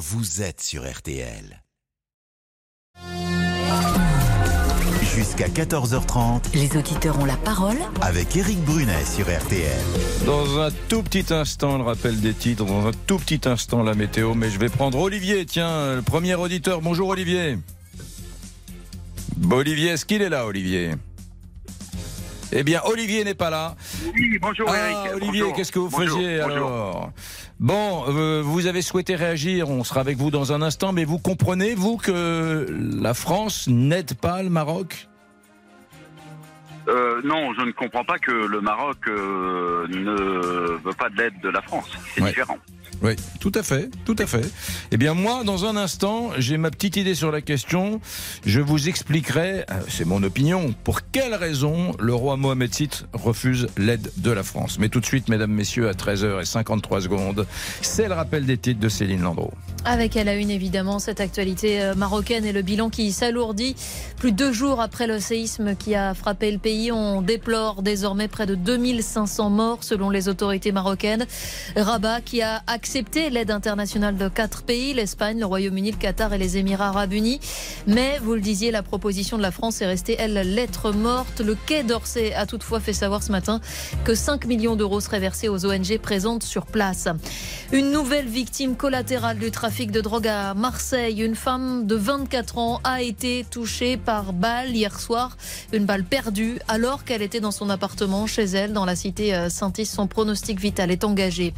vous êtes sur RTL. Jusqu'à 14h30 Les auditeurs ont la parole avec Eric Brunet sur RTL. Dans un tout petit instant, le rappel des titres. Dans un tout petit instant, la météo. Mais je vais prendre Olivier. Tiens, le premier auditeur. Bonjour, Olivier. Bon, Olivier, est-ce qu'il est là, Olivier? Eh bien, Olivier n'est pas là. Oui, bonjour Ah, Eric. Olivier, qu'est-ce que vous Bonjour, faisiez bonjour. alors Bon, euh, vous avez souhaité réagir, on sera avec vous dans un instant, mais vous comprenez, vous, que la France n'aide pas le Maroc? Euh, non, je ne comprends pas que le Maroc euh, ne veut pas de l'aide de la France. C'est Ouais. différent. Oui, tout à fait, tout à fait. Eh bien, moi, dans un instant, j'ai ma petite idée sur la question. Je vous expliquerai, euh, c'est mon opinion, pour quelle raison le roi Mohamed VI refuse l'aide de la France. Mais tout de suite, mesdames, messieurs, à 13h53 secondes, c'est le rappel des titres de Céline Landreau. Avec à la une évidemment cette actualité euh, marocaine et le bilan qui s'alourdit. Plus de deux jours après le séisme qui a frappé le pays, on déplore désormais près de 2500 morts selon les autorités marocaines. Rabat qui a accepté l'aide internationale de quatre pays, l'Espagne, le Royaume-Uni, le Qatar et les Émirats arabes unis. Mais vous le disiez, la proposition de la France est restée, elle, lettre morte. Le Quai d'Orsay a toutefois fait savoir ce matin que 5 millions d'euros seraient versés aux ONG présentes sur place. Une nouvelle victime collatérale du trafic de drogue à Marseille. Une femme de 24 ans a été touchée par balle hier soir. Une balle perdue alors qu'elle était dans son appartement chez elle dans la cité euh, Saint-Is. Son pronostic vital est engagé.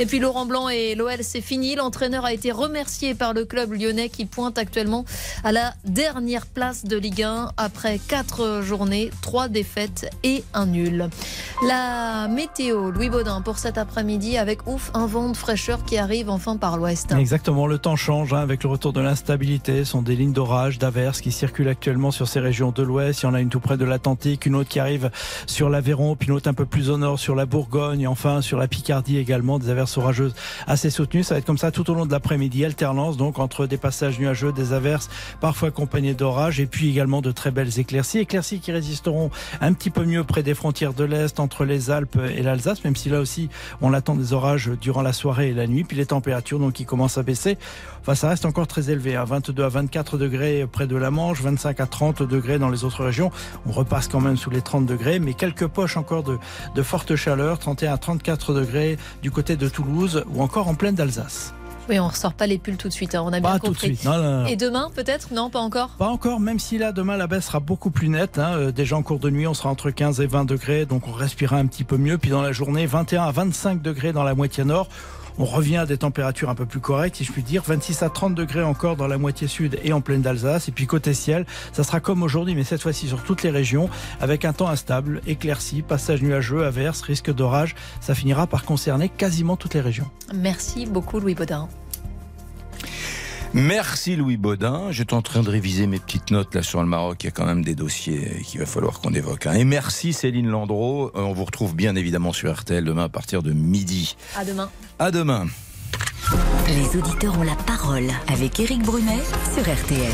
Et puis Laurent Blanc et l'OL, c'est fini. L'entraîneur a été remercié par le club lyonnais qui pointe actuellement à la dernière place de Ligue 1 après quatre journées, trois défaites et un nul. La météo, Louis Baudin, pour cet après-midi avec ouf, un vent de fraîcheur qui arrive enfin par l'ouest. Exactement, le temps change hein, avec le retour de l'instabilité. Ce sont des lignes d'orage, d'averses qui circulent actuellement sur ces régions de l'ouest. Il y en a une tout près de l'Atlantique, une autre qui arrive sur l'Aveyron, puis une autre un peu plus au nord sur la Bourgogne, enfin sur la Picardie également, des averses orageuses assez soutenues. Ça va être comme ça tout au long de l'après-midi, alternance donc entre des passages nuageux, des averses, parfois accompagnés d'orages, et puis également de très belles éclaircies. Éclaircies qui résisteront un petit peu mieux près des frontières de l'Est, entre les Alpes et l'Alsace, même si là aussi on attend des orages durant la soirée et la nuit. Puis les températures donc qui commencent à baisser. Enfin, ça reste encore très élevé, à 22 à 24 degrés près de la Manche, 25 à 30 degrés dans les autres régions. On repasse quand même sous les 30 degrés, mais quelques poches encore de, de forte chaleur, 31 à 34 degrés du côté de Toulouse ou encore en pleine d'Alsace. Oui, on ne ressort pas les pulls tout de suite, hein, on a bien tout de compris. suite. Non, non, non. Et demain, peut-être? Non, pas encore? Pas encore, même si là, demain, la baisse sera beaucoup plus nette. Hein. Euh, Déjà en cours de nuit, on sera entre 15 et 20 degrés, donc on respirera un petit peu mieux. Puis dans la journée, 21 à 25 degrés dans la moitié nord. On revient à des températures un peu plus correctes, si je puis dire. 26 à 30 degrés encore dans la moitié sud et en pleine d'Alsace. Et puis côté ciel, ça sera comme aujourd'hui, mais cette fois-ci sur toutes les régions, avec un temps instable, éclairci, passage nuageux, averse, risque d'orage. Ça finira par concerner quasiment toutes les régions. Merci beaucoup, Louis Baudin. Merci Louis Baudin. J'étais en train de réviser mes petites notes là sur le Maroc. Il y a quand même des dossiers qu'il va falloir qu'on évoque. hein. Et merci Céline Landreau. Euh, On vous retrouve bien évidemment sur RTL demain à partir de midi. À demain. À demain. Les auditeurs ont la parole avec Eric Brunet sur RTL.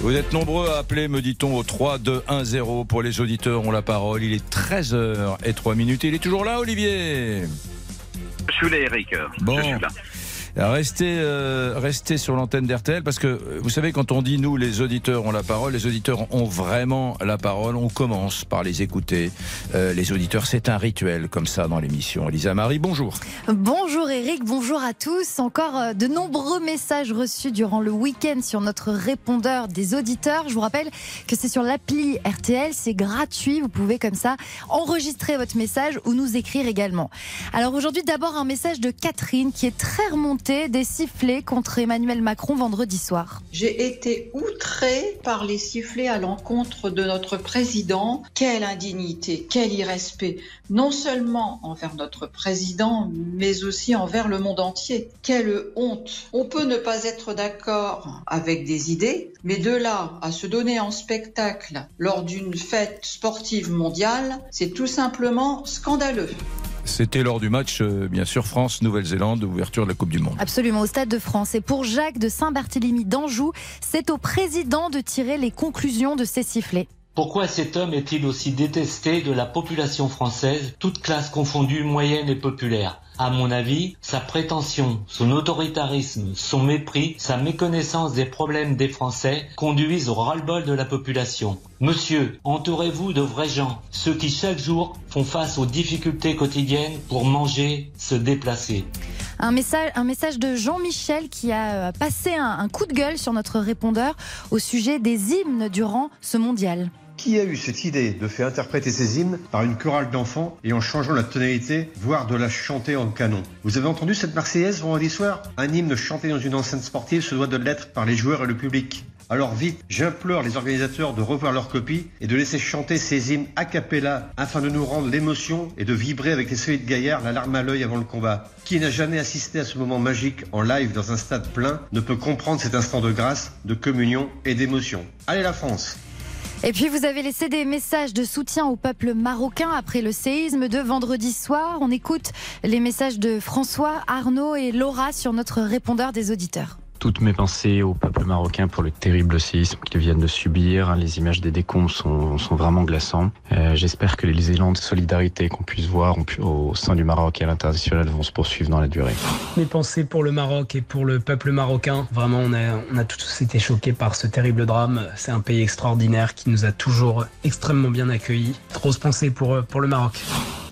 Vous êtes nombreux à appeler, me dit-on, au 3 2 1 0 pour les auditeurs ont la parole. Il est 13h et 3 minutes. Il est toujours là, Olivier? Je suis là, Eric. Bon. Je suis là. Restez, euh, restez sur l'antenne d'RTL parce que euh, vous savez, quand on dit nous, les auditeurs ont la parole, les auditeurs ont vraiment la parole. On commence par les écouter. Euh, les auditeurs, c'est un rituel comme ça dans l'émission. Elisa Marie, bonjour. Bonjour Eric, bonjour à tous. Encore de nombreux messages reçus durant le week-end sur notre répondeur des auditeurs. Je vous rappelle que c'est sur l'appli RTL, c'est gratuit. Vous pouvez comme ça enregistrer votre message ou nous écrire également. Alors aujourd'hui, d'abord un message de Catherine qui est très remontée des sifflets contre Emmanuel Macron vendredi soir. J'ai été outrée par les sifflets à l'encontre de notre président. Quelle indignité, quel irrespect, non seulement envers notre président, mais aussi envers le monde entier. Quelle honte. On peut ne pas être d'accord avec des idées, mais de là à se donner en spectacle lors d'une fête sportive mondiale, c'est tout simplement scandaleux. C'était lors du match, euh, bien sûr, France-Nouvelle-Zélande, d'ouverture de la Coupe du Monde. Absolument, au Stade de France. Et pour Jacques de Saint-Barthélemy d'Anjou, c'est au président de tirer les conclusions de ces sifflets. Pourquoi cet homme est-il aussi détesté de la population française, toute classe confondue, moyenne et populaire? À mon avis, sa prétention, son autoritarisme, son mépris, sa méconnaissance des problèmes des Français conduisent au ras-le-bol de la population. Monsieur, entourez-vous de vrais gens, ceux qui chaque jour font face aux difficultés quotidiennes pour manger, se déplacer. Un message, de Jean-Michel qui a euh, passé un coup de gueule sur notre répondeur au sujet des hymnes durant ce mondial. Qui a eu cette idée de faire interpréter ces hymnes par une chorale d'enfants et en changeant la tonalité, voire de la chanter en canon? Vous avez entendu cette Marseillaise vendredi soir? Un hymne chanté dans une enceinte sportive se doit de l'être par les joueurs et le public. Alors vite, j'implore les organisateurs de revoir leur copie et de laisser chanter ces hymnes a cappella afin de nous rendre l'émotion et de vibrer avec les solides gaillards la larme à l'œil avant le combat. Qui n'a jamais assisté à ce moment magique en live dans un stade plein ne peut comprendre cet instant de grâce, de communion et d'émotion. Allez la France Et puis vous avez laissé des messages de soutien au peuple marocain après le séisme de vendredi soir. On écoute les messages de François, Arnaud et Laura sur notre répondeur des auditeurs. Toutes mes pensées au peuple marocain pour le terrible séisme qu'ils viennent de subir. Les images des décombres sont, sont vraiment glaçants. Euh, J'espère que les élans de solidarité qu'on puisse voir au sein du Maroc et à l'international vont se poursuivre dans la durée. Mes pensées pour le Maroc et pour le peuple marocain. Vraiment, on a, on a tous été choqués par ce terrible drame. C'est un pays extraordinaire qui nous a toujours extrêmement bien accueillis. Grosse pensée pour, pour le Maroc.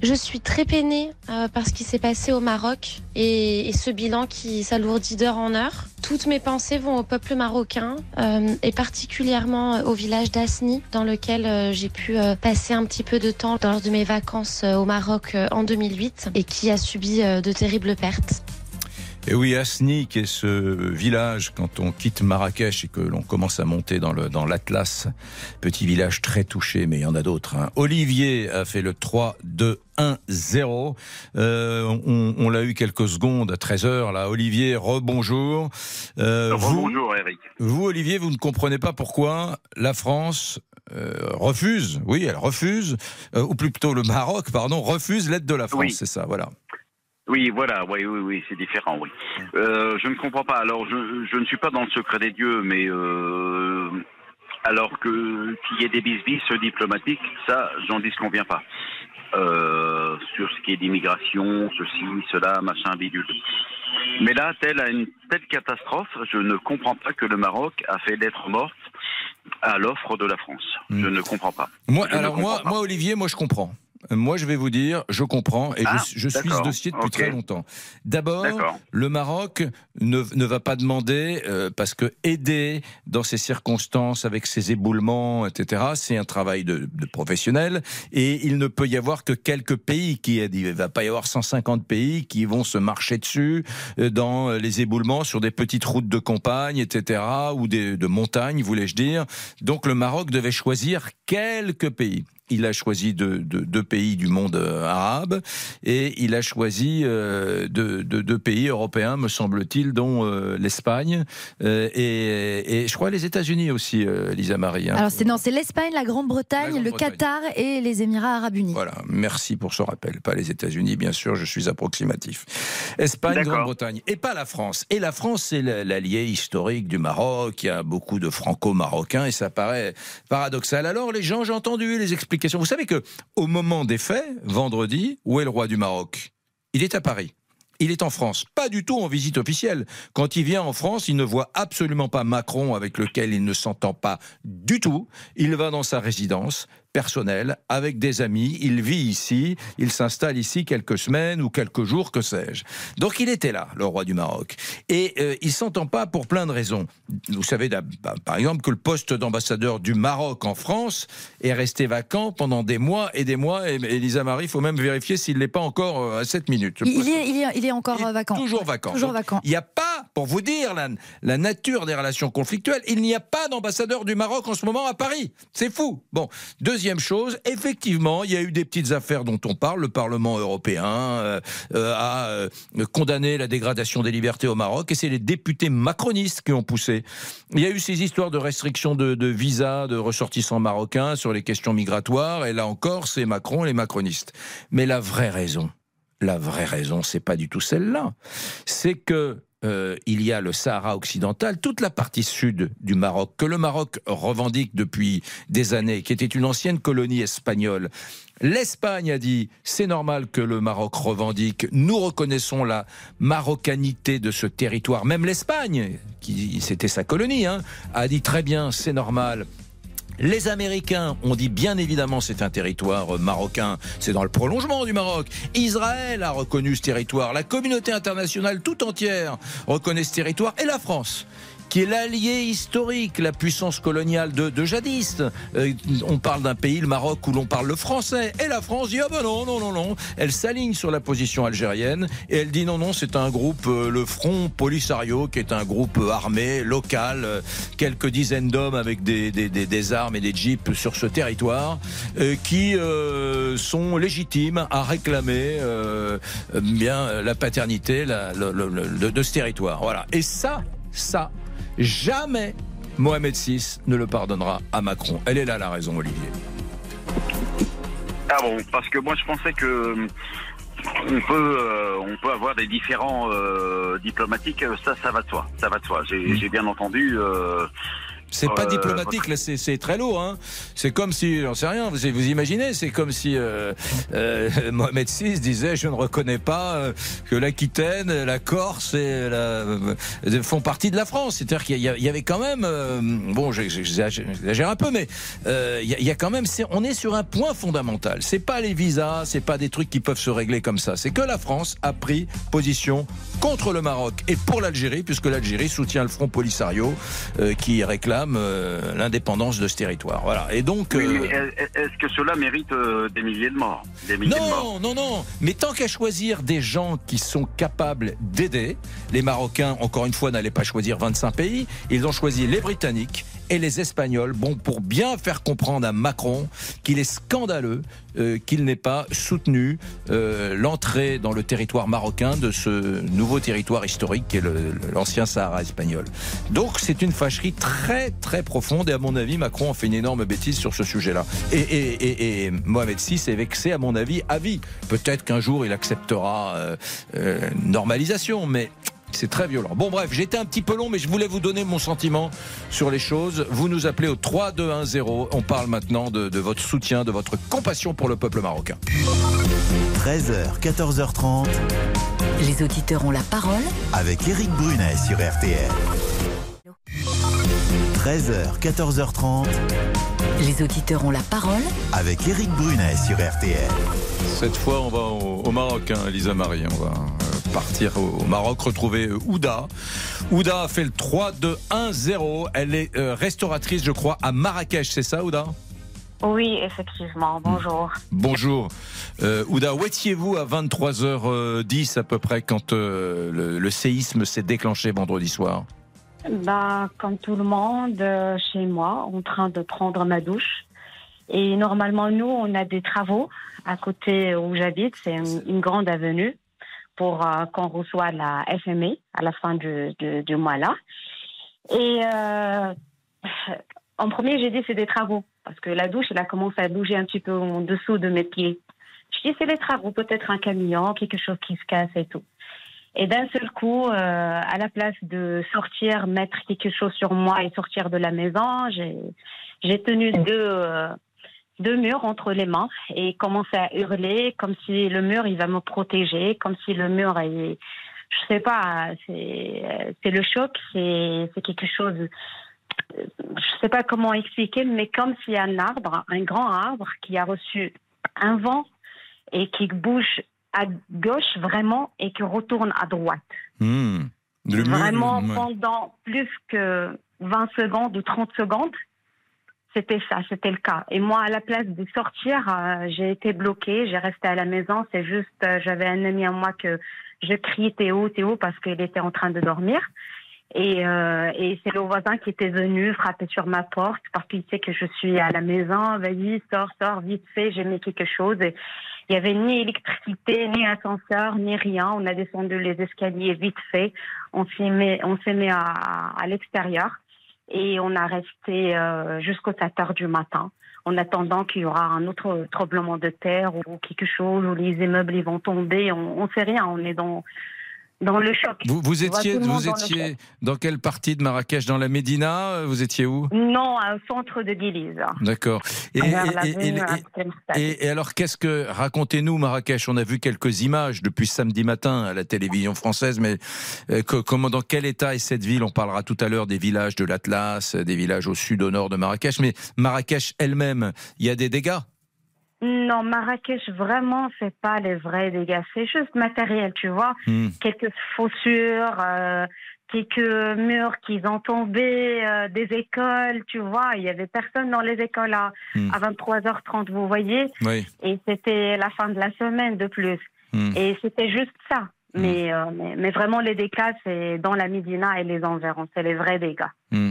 Je suis très peinée euh, par ce qui s'est passé au Maroc et, et ce bilan qui s'alourdit d'heure en heure. Toutes mes pensées vont au peuple marocain euh, et particulièrement au village d'Asni dans lequel euh, j'ai pu euh, passer un petit peu de temps lors de mes vacances au Maroc en 2008 et qui a subi de terribles pertes. Et oui, Asni, qui est ce village, quand on quitte Marrakech et que l'on commence à monter dans le dans l'Atlas, petit village très touché, mais il y en a d'autres. hein. Olivier a fait le 3, 2, 1, 0. Euh, on on l'a eu quelques secondes à 13 heures. Là, Olivier, rebonjour. Euh, vous, Bonjour Eric. vous, Olivier, vous ne comprenez pas pourquoi la France euh, refuse, oui, elle refuse, euh, ou plutôt le Maroc, pardon, refuse l'aide de la France. Oui. C'est ça, voilà. Oui, voilà, oui, oui, oui, c'est différent, oui. Euh, je ne comprends pas. Alors, je, je ne suis pas dans le secret des dieux, mais euh, alors que qu'il y ait des bis-bis diplomatiques, ça, j'en disconviens pas. Euh, sur ce qui est d'immigration, ceci, cela, machin, bidule. Mais là, telle à une telle catastrophe, je ne comprends pas que le Maroc a fait lettre morte à l'offre de la France. Je ne comprends pas. Moi, Je ne alors moi, comprends pas. moi, Olivier, moi, je comprends. Moi, je vais vous dire, je comprends et Ah, je, je suis ce dossier depuis très longtemps. D'abord, le Maroc ne, ne va pas demander euh, parce que aider dans ces circonstances avec ces éboulements, etc. C'est un travail de, de professionnel et il ne peut y avoir que quelques pays qui aident. Il va pas y avoir 150 pays qui vont se marcher dessus euh, dans les éboulements sur des petites routes de campagne, etc. ou des, de montagne, voulais-je dire. Donc le Maroc devait choisir quelques pays. Il a choisi deux, pays du monde euh, arabe et il a choisi euh, deux, pays européens, me semble-t-il, dont euh, l'Espagne euh, et, et je crois les États-Unis aussi, euh, Lisa Marie. hein. Alors c'est non, c'est l'Espagne, la Grande-Bretagne, La le. Qatar et les Émirats Arabes Unis. Voilà, merci pour ce rappel. Pas les États-Unis, bien sûr, je suis approximatif. Espagne, D'accord. Grande-Bretagne, et pas la France. Et la France, c'est l'allié historique du Maroc. Il y a beaucoup de franco-marocains et ça paraît paradoxal. Alors, les gens, j'ai entendu les explications. Vous savez que au moment des faits, vendredi, où est le roi du Maroc? Il est à Paris. Il est en France, pas du tout en visite officielle. Quand il vient en France, il ne voit absolument pas Macron avec lequel il ne s'entend pas du tout. Il va dans sa résidence personnelle avec des amis, il vit ici, il s'installe ici quelques semaines ou quelques jours, que sais-je. Donc il était là, le roi du Maroc. Et euh, il s'entend pas pour plein de raisons. Vous savez, bah, par exemple, que le poste d'ambassadeur du Maroc en France est resté vacant pendant des mois et des mois. Et Elisa Marie, il faut même vérifier s'il l'est pas encore euh, à 7 minutes. Il, est, il, est, il est encore il est euh, vacant. Toujours vacant. Toujours vacant. Il n'y a pas, pour vous dire la, la nature des relations conflictuelles, il n'y a pas d'ambassadeur du Maroc en ce moment à Paris. C'est fou. Bon, deuxième chose, effectivement, il y a eu des petites affaires dont on parle. Le Parlement européen euh, euh, a euh, condamné la dégradation des libertés au Maroc et c'est les députés macronistes qui ont poussé. Il y a eu ces histoires de restrictions de, de visa de ressortissants marocains sur les questions migratoires et là encore, c'est Macron et les macronistes. Mais la vraie raison, la vraie raison, c'est pas du tout celle-là. C'est que euh, il y a le Sahara occidental, toute la partie sud du Maroc, que le Maroc revendique depuis des années, qui était une ancienne colonie espagnole. L'Espagne a dit c'est normal que le Maroc revendique. Nous reconnaissons la marocanité de ce territoire. Même l'Espagne, qui c'était sa colonie, hein, a dit très bien c'est normal. Les Américains ont dit bien évidemment c'est un territoire marocain, c'est dans le prolongement du Maroc. Israël a reconnu ce territoire, la communauté internationale tout entière reconnaît ce territoire. Et la France qui est l'allié historique, la puissance coloniale de, de jadis. Euh, on parle d'un pays, le Maroc, où l'on parle le français. Et la France dit, ah ben non, non, non, non. Elle s'aligne sur la position algérienne et elle dit, non, non, c'est un groupe, euh, le Front Polisario, qui est un groupe armé, local, euh, quelques dizaines d'hommes avec des, des, des, des, armes et des jeeps sur ce territoire, qui sont légitimes à réclamer bien la paternité la, le, le, de, de ce territoire. Voilà. Et ça, ça, jamais Mohamed VI ne le pardonnera à Macron. Elle est là la raison, Olivier. Ah bon, parce que moi je pensais que on peut, euh, on peut avoir des différents euh, diplomatiques, ça, ça va de soi, ça va de soi. J'ai bien entendu. Euh, c'est pas euh, diplomatique, là, c'est très lourd. Hein. C'est comme si, j'en sais rien, vous, vous imaginez, c'est comme si euh, euh, Mohamed VI disait Je ne reconnais pas euh, que l'Aquitaine, la Corse et la, euh, font partie de la France. C'est-à-dire qu'il y, avait quand même, bon, j'exagère un peu, mais il y, y, a quand même, on est sur un point fondamental. C'est pas les visas, c'est pas des trucs qui peuvent se régler comme ça. C'est que la France a pris position contre le Maroc et pour l'Algérie, puisque l'Algérie soutient le Front Polisario qui réclame euh, l'indépendance de ce territoire. Voilà. Et donc. Oui, euh, est-ce que cela mérite euh, des milliers de morts des milliers Non, de morts? Non, non. Mais tant qu'à choisir des gens qui sont capables d'aider, les Marocains, encore une fois, n'allaient pas choisir 25 pays. Ils ont choisi les Britanniques et les Espagnols, bon, pour bien faire comprendre à Macron qu'il est scandaleux euh, qu'il n'ait pas soutenu euh, l'entrée dans le territoire marocain de ce nouveau territoire historique qui est l'ancien Sahara espagnol. Donc c'est une fâcherie très très profonde et à mon avis Macron a fait une énorme bêtise sur ce sujet-là. Et, et, et, et, Mohamed VI est vexé à mon avis à vie. Peut-être qu'un jour il acceptera euh, euh normalisation, mais c'est très violent. Bon bref, j'étais un petit peu long, mais je voulais vous donner mon sentiment sur les choses. Vous nous appelez au 3210. On parle maintenant de, de votre soutien, de votre compassion pour le peuple marocain. 13h, 14h30. Les auditeurs ont la parole avec Eric Brunet sur RTL. 13h, 14h30. Les auditeurs ont la parole avec Eric Brunet sur RTL. Cette fois, on va au, au Maroc, hein, Elisa Marie. On va euh, partir au, Maroc, retrouver euh, Ouda. Ouda a fait le 3-2-1-0. Elle est euh, restauratrice, je crois, à Marrakech. C'est ça, Ouda? Oui, effectivement. Bonjour. Bonjour. Euh, Ouda, où étiez-vous à 23h10 à peu près quand euh, le, le, séisme s'est déclenché vendredi soir? Bah, Comme tout le monde, euh, chez moi, en train de prendre ma douche. Et normalement, nous, on a des travaux à côté où j'habite. C'est une, une, grande avenue pour euh, qu'on reçoive la FME à la fin du, du, du mois là. Et euh, en premier, j'ai dit c'est des travaux parce que la douche, elle a commencé à bouger un petit peu en dessous de mes pieds. Je dis c'est des travaux, peut-être un camion, quelque chose qui se casse et tout. Et d'un seul coup, euh, à la place de sortir, mettre quelque chose sur moi et sortir de la maison, j'ai tenu deux, euh, deux murs entre les mains et commencé à hurler comme si le mur il va me protéger, comme si le mur est, je sais pas, c'est le choc, c'est quelque chose je sais pas comment expliquer, mais comme s'il y a un arbre, un grand arbre qui a reçu un vent et qui bouge à gauche vraiment et qui retourne à droite. Mmh. Le vraiment mur, pendant plus que 20 secondes ou 30 secondes. C'était ça, c'était le cas. Et moi, à la place de sortir, euh, j'ai été bloquée, j'ai resté à la maison. C'est juste, euh, j'avais un ami à moi que je criais Théo, Théo, parce qu'il était en train de dormir. Et, euh, et c'est le voisin qui était venu frapper sur ma porte parce qu'il sait que je suis à la maison. Vas-y, sors, sors, vite fait, j'ai mis quelque chose. Et il y avait ni électricité, ni ascenseur, ni rien. On a descendu les escaliers vite fait. On s'est mis, on mis à, à l'extérieur et on a resté euh, jusqu'aux 7 heures du matin en attendant qu'il y aura un autre tremblement de terre ou quelque chose où les immeubles ils vont tomber. On ne sait rien. On est dans dans le choc. Vous, vous étiez, vous étiez dans quelle partie de Marrakech Dans la Médina Vous étiez où? Non, au centre de Guilise. D'accord. Et, alors, qu'est-ce que racontez-nous Marrakech On a vu quelques images depuis samedi matin à la télévision française, mais euh, que- comment, dans quel état est cette ville? On parlera tout à l'heure des villages de l'Atlas, des villages au sud, au nord de Marrakech, mais Marrakech elle-même, il y a des dégâts? Non, Marrakech, vraiment, c'est pas les vrais dégâts. C'est juste matériel, tu vois. Hmm. Quelques faussures, euh, quelques murs qui ont tombé, euh, des écoles, tu vois. Il y avait personne dans les écoles à, Hmm. à 23h30, vous voyez. Oui. Et c'était la fin de la semaine de plus. Hmm. Et c'était juste ça. Mais, euh, mais, mais vraiment, les dégâts, c'est dans la Médina et les environs. C'est les vrais dégâts. Hmm.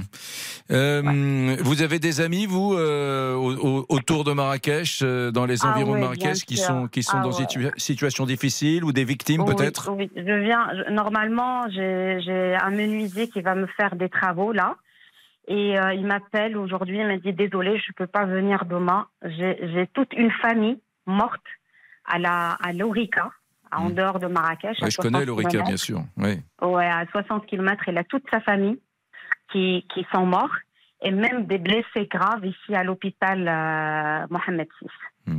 Euh, Vous avez des amis, vous, euh, au- au- autour de Marrakech, euh, dans les Ah environs ouais, de Marrakech, qui sûr. sont, qui sont Ah dans ouais. une situa- situation difficile ou des victimes Oui, peut-être? Oui, je viens. je- normalement, j'ai un menuisier qui va me faire des travaux là. Et euh, il m'appelle aujourd'hui, il m'a dit désolé, je peux pas venir demain. J'ai j'ai toute une famille morte à la à l'Orica, en dehors de Marrakech. Hmm. Je connais 60 l'Orica, bien sûr. Oui. Ouais, à 60 km, il a toute sa famille qui, qui sont morts et même des blessés graves ici à l'hôpital euh, Mohamed VI.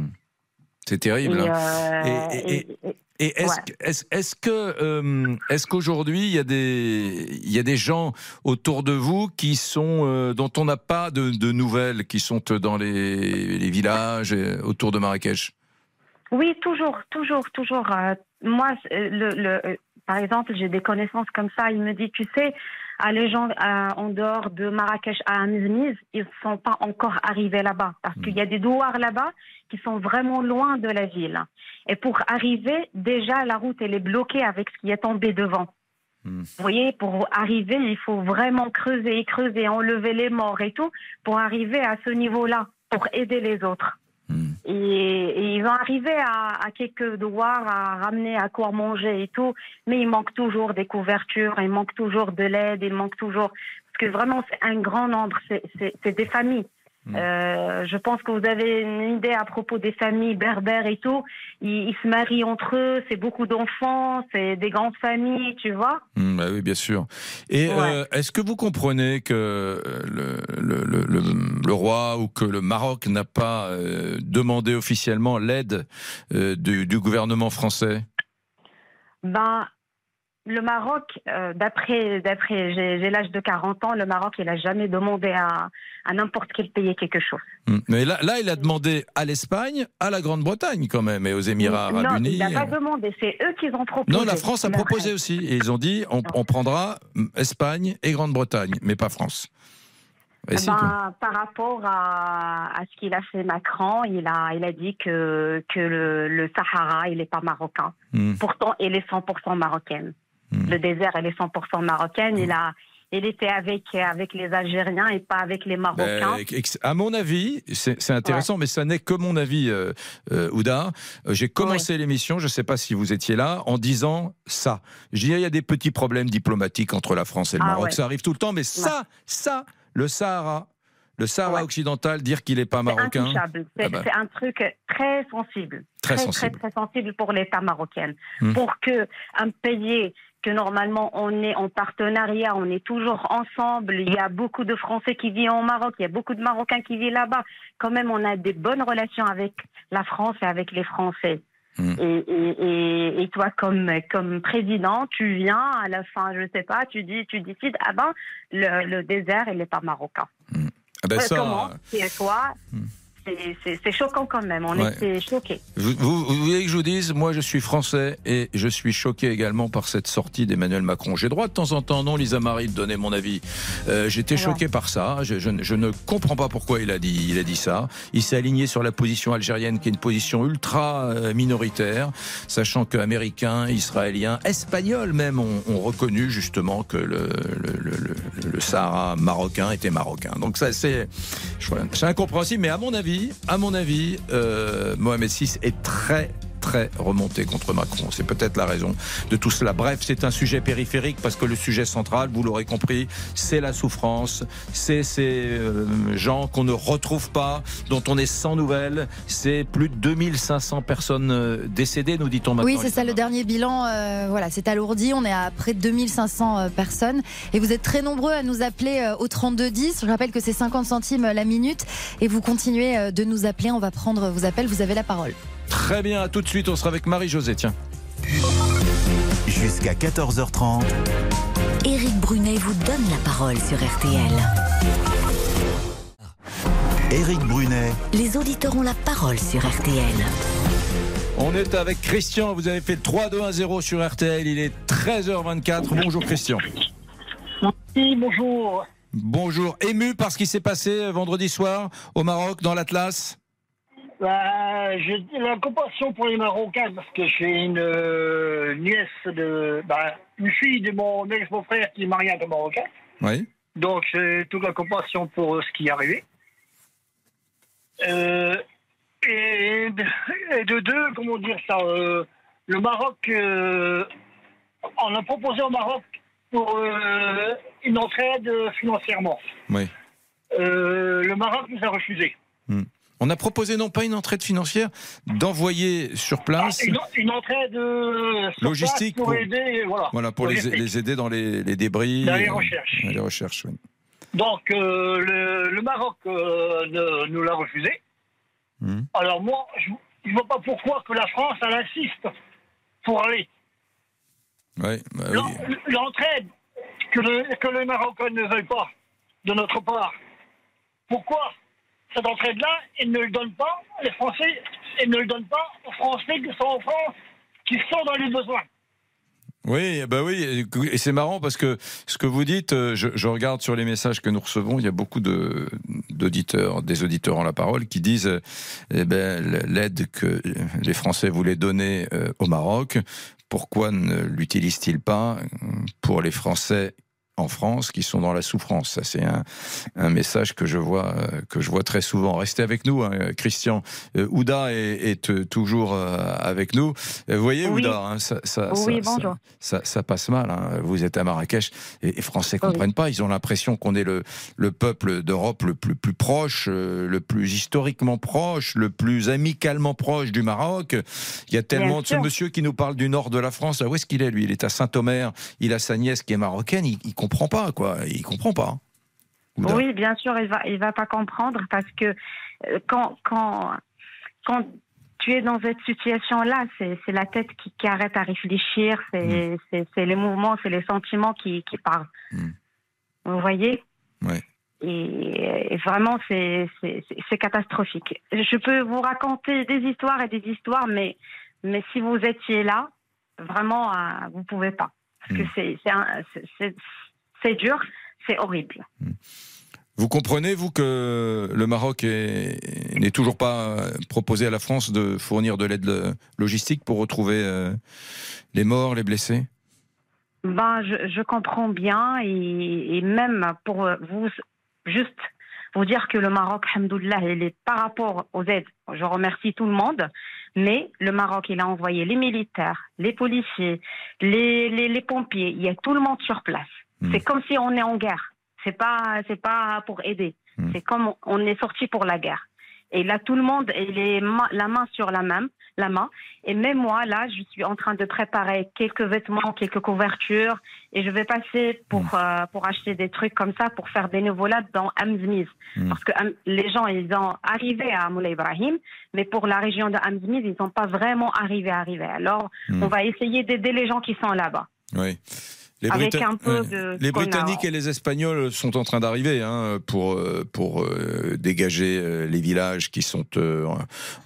C'est terrible. Et, hein. euh, Et- et- et- et- Et est-ce ouais. que- est-ce est-ce que euh, est-ce qu'aujourd'hui il y a des il y a des gens autour de vous qui sont euh, dont on n'a pas de, de nouvelles qui sont dans les, les villages autour de Marrakech? Oui, toujours, toujours, toujours. Euh, moi, le, le, euh, par exemple, j'ai des connaissances comme ça. Il me dit, tu sais, à les gens euh, en dehors de Marrakech à Amizmiz, ils ne sont pas encore arrivés là-bas. Parce qu'il y a des douars là-bas qui sont vraiment loin de la ville. Et pour arriver, déjà, la route, elle est bloquée avec ce qui est tombé devant. Vous voyez, pour arriver, il faut vraiment creuser et creuser, enlever les morts et tout, pour arriver à ce niveau-là, pour aider les autres. Et, ils vont arriver à, à quelques devoirs, à ramener à quoi manger et tout, mais il manque toujours des couvertures, il manque toujours de l'aide, il manque toujours. Parce que vraiment, c'est un grand nombre, c'est des familles. Euh, je pense que vous avez une idée à propos des familles berbères et tout. Ils, ils se marient entre eux, c'est beaucoup d'enfants, c'est des grandes familles, tu vois. Hmm, bah oui, bien sûr. Et Ouais. euh, est-ce que vous comprenez que le, le, le, le- le roi ou que le Maroc n'a pas euh, demandé officiellement l'aide du, du gouvernement français? Ben, le Maroc, euh, d'après, d'après, j'ai l'âge de 40 ans, le Maroc, il a jamais demandé à, à n'importe quel pays quelque chose. Hmm. Mais là, là, il a demandé à l'Espagne, à la Grande-Bretagne quand même, et aux Émirats Arabes non, Unis. il n'a pas demandé, c'est eux qui ont proposé. Non, la France a proposé aussi. Et ils ont dit on, on prendra Espagne et Grande-Bretagne, mais pas France. Et si, Ben, par rapport à, à ce qu'il a fait Macron, il a, il a dit que, que le, le Sahara, il n'est pas marocain. Hmm. Pourtant, il est 100% marocaine. Le désert, il est 100% marocaine. Il, a, il était avec, avec les Algériens et pas avec les Marocains. Ben, à mon avis, c'est intéressant, mais ça n'est que mon avis, euh, euh, Ouda. Euh, J'ai commencé l'émission, je ne sais pas si vous étiez là, en disant ça. Je disais, il y a des petits problèmes diplomatiques entre la France et le Ah Maroc. ouais. Ça arrive tout le temps, mais ça, ça, le Sahara, le Sahara occidental, dire qu'il n'est pas marocain. C'est ah ben, c'est un truc très sensible. Très très, sensible. très, très sensible pour l'État marocain. Hmm. Pour que un pays que normalement on est en partenariat, on est toujours ensemble. Il y a beaucoup de Français qui vivent au Maroc, il y a beaucoup de Marocains qui vivent là-bas. Quand même, on a des bonnes relations avec la France et avec les Français. Hmm. Et, et, et, et toi, comme, comme président, tu viens à la fin, je sais pas, tu dis, tu décides, ah ben, le, le désert, il n'est pas marocain. ah ben Euh, ça, comment C'est toi C'est- C'est choquant quand même. On Ouais. était choqués. Vous, vous- vous voulez que je vous dise, moi je suis français et je suis choqué également par cette sortie d'Emmanuel Macron. J'ai droit de temps en temps, non Lisa Marie, de donner mon avis. Euh, J'étais choqué par ça. Je, je ne- je ne comprends pas pourquoi il a dit, il a dit ça. Il s'est aligné sur la position algérienne qui est une position ultra euh, minoritaire, sachant que Américains, Israéliens, Espagnols même ont, ont reconnu justement que le, le, le, le- le Sahara marocain était marocain. Donc ça c'est incompréhensible, mais à mon avis, à mon avis, euh, Mohamed VI est très très remonté contre Macron. C'est peut-être la raison de tout cela. Bref, c'est un sujet périphérique parce que le sujet central, vous l'aurez compris, c'est la souffrance, c'est ces euh, gens qu'on ne retrouve pas, dont on est sans nouvelles. C'est plus de 2500 personnes euh, décédées, nous dit-on maintenant. Oui, c'est ça le dernier bilan. euh, voilà, c'est alourdi. On est à près de 2500 euh, personnes. Et vous êtes très nombreux à nous appeler au 3210. Je rappelle que c'est 50 centimes la minute. Et vous continuez de nous appeler. On va prendre vos appels. Vous avez la parole. Très bien, à tout de suite, on sera avec Marie-Josée, tiens. Jusqu'à 14h30. Éric Brunet vous donne la parole sur RTL. Éric Brunet, Les auditeurs ont la parole sur RTL. On est avec Christian, vous avez fait le 3-2-1-0 sur RTL, il est 13h24. Bonjour Christian. Oui, bonjour. Bonjour, ému par ce qui s'est passé euh, vendredi soir au Maroc, dans l'Atlas Bah, j'ai la compassion pour les Marocains parce que j'ai une euh, nièce de. Bah, une fille de mon ex-beau-frère qui est mariée avec un Marocain. Oui. Donc, j'ai toute la compassion pour euh, ce qui est arrivé. Euh, et, de- et de deux, comment dire ça Le Maroc. on a proposé au Maroc pour une entraide financièrement. Oui. Le Maroc nous a refusé. On a proposé non pas une entraide financière, d'envoyer sur place, Une, une entraide euh, sur Logistique place pour, pour- aider, voilà. voilà, pour les, aider dans les, les débris. Dans les euh, recherches. Les recherches, oui. Donc euh, le, le Maroc ne- nous l'a refusé. Mhm. Alors moi, je ne vois pas pourquoi que la France elle insiste pour aller. Ouais, bah oui. L'en- L'entraide que, le- que les Marocains ne veulent pas de notre part. Pourquoi cette entraide-là, ils ne le donnent pas, les Français, ils ne le donnent pas aux Français qui sont en France, qui sont dans les besoins. Oui, bah oui, et c'est marrant parce que ce que vous dites, euh, je, regarde sur les messages que nous recevons, il y a beaucoup de d'auditeurs, des auditeurs en la parole qui disent, euh, eh ben l'aide que les Français voulaient donner euh, au Maroc, pourquoi ne l'utilisent-ils pas pour les Français en France qui sont dans la souffrance. Ça, c'est un, un message que je vois que je vois très souvent. Restez avec nous, hein, Christian. Euh, Ouda est, est, euh, toujours euh, avec nous. Vous voyez, Oui. Ouda, hein, ça, ça, Oui, ça- bonjour. ça, ça passe mal. hein. Vous êtes à Marrakech et les Français comprennent pas. Ils ont l'impression qu'on est le, le peuple d'Europe le plus, plus proche, le plus historiquement proche, le plus amicalement proche du Maroc. Il y a tellement de ce monsieur qui nous parle du nord de la France. Où est-ce qu'il est lui? Il est à Saint-Omer. Il a sa nièce qui est marocaine. Il, il comprend pas quoi. Il comprend pas. Ouda. Oui, bien sûr, il va, il va pas comprendre parce que euh, quand, quand, quand tu es dans cette situation-là, c'est c'est la tête qui, qui arrête à réfléchir, c'est c'est les mouvements, c'est les sentiments qui, qui parlent. Vous voyez? Ouais. et, et vraiment, c'est catastrophique. Je peux vous raconter des histoires et des histoires, mais, mais si vous étiez là, vraiment, euh, vous pouvez pas. Parce que c'est- dur, c'est horrible. Vous comprenez, vous, que le Maroc est- n'est toujours pas euh, proposé à la France de fournir de l'aide euh, logistique pour retrouver euh, les morts, les blessés? Ben, je, je comprends bien et, et même pour vous, juste vous dire que le Maroc, alhamdoulilah, il est par rapport aux aides, je remercie tout le monde, mais le Maroc, il a envoyé les militaires, les policiers, les, les, les pompiers, il y a tout le monde sur place. C'est comme si on est en guerre. C'est pas, c'est pas pour aider. C'est comme on est sorti pour la guerre. Et là, tout le monde, il est ma- la main sur la main, la main. Et même moi, là, je suis en train de préparer quelques vêtements, quelques couvertures, et je vais passer pour euh, pour acheter des trucs comme ça pour faire des nouveaux-là dans Amzmiz, parce que les gens, ils ont arrivé à Moulay Ibrahim, mais pour la région de Amzmiz, ils n'ont pas vraiment arrivé, arrivé. Alors, Mm. on va essayer d'aider les gens qui sont là-bas. Oui. Les, Avec Brita- un peu ouais. de les ce qu'on a. Britanniques et les Espagnols sont en train d'arriver hein, pour, euh, pour euh, dégager euh, les villages qui sont euh,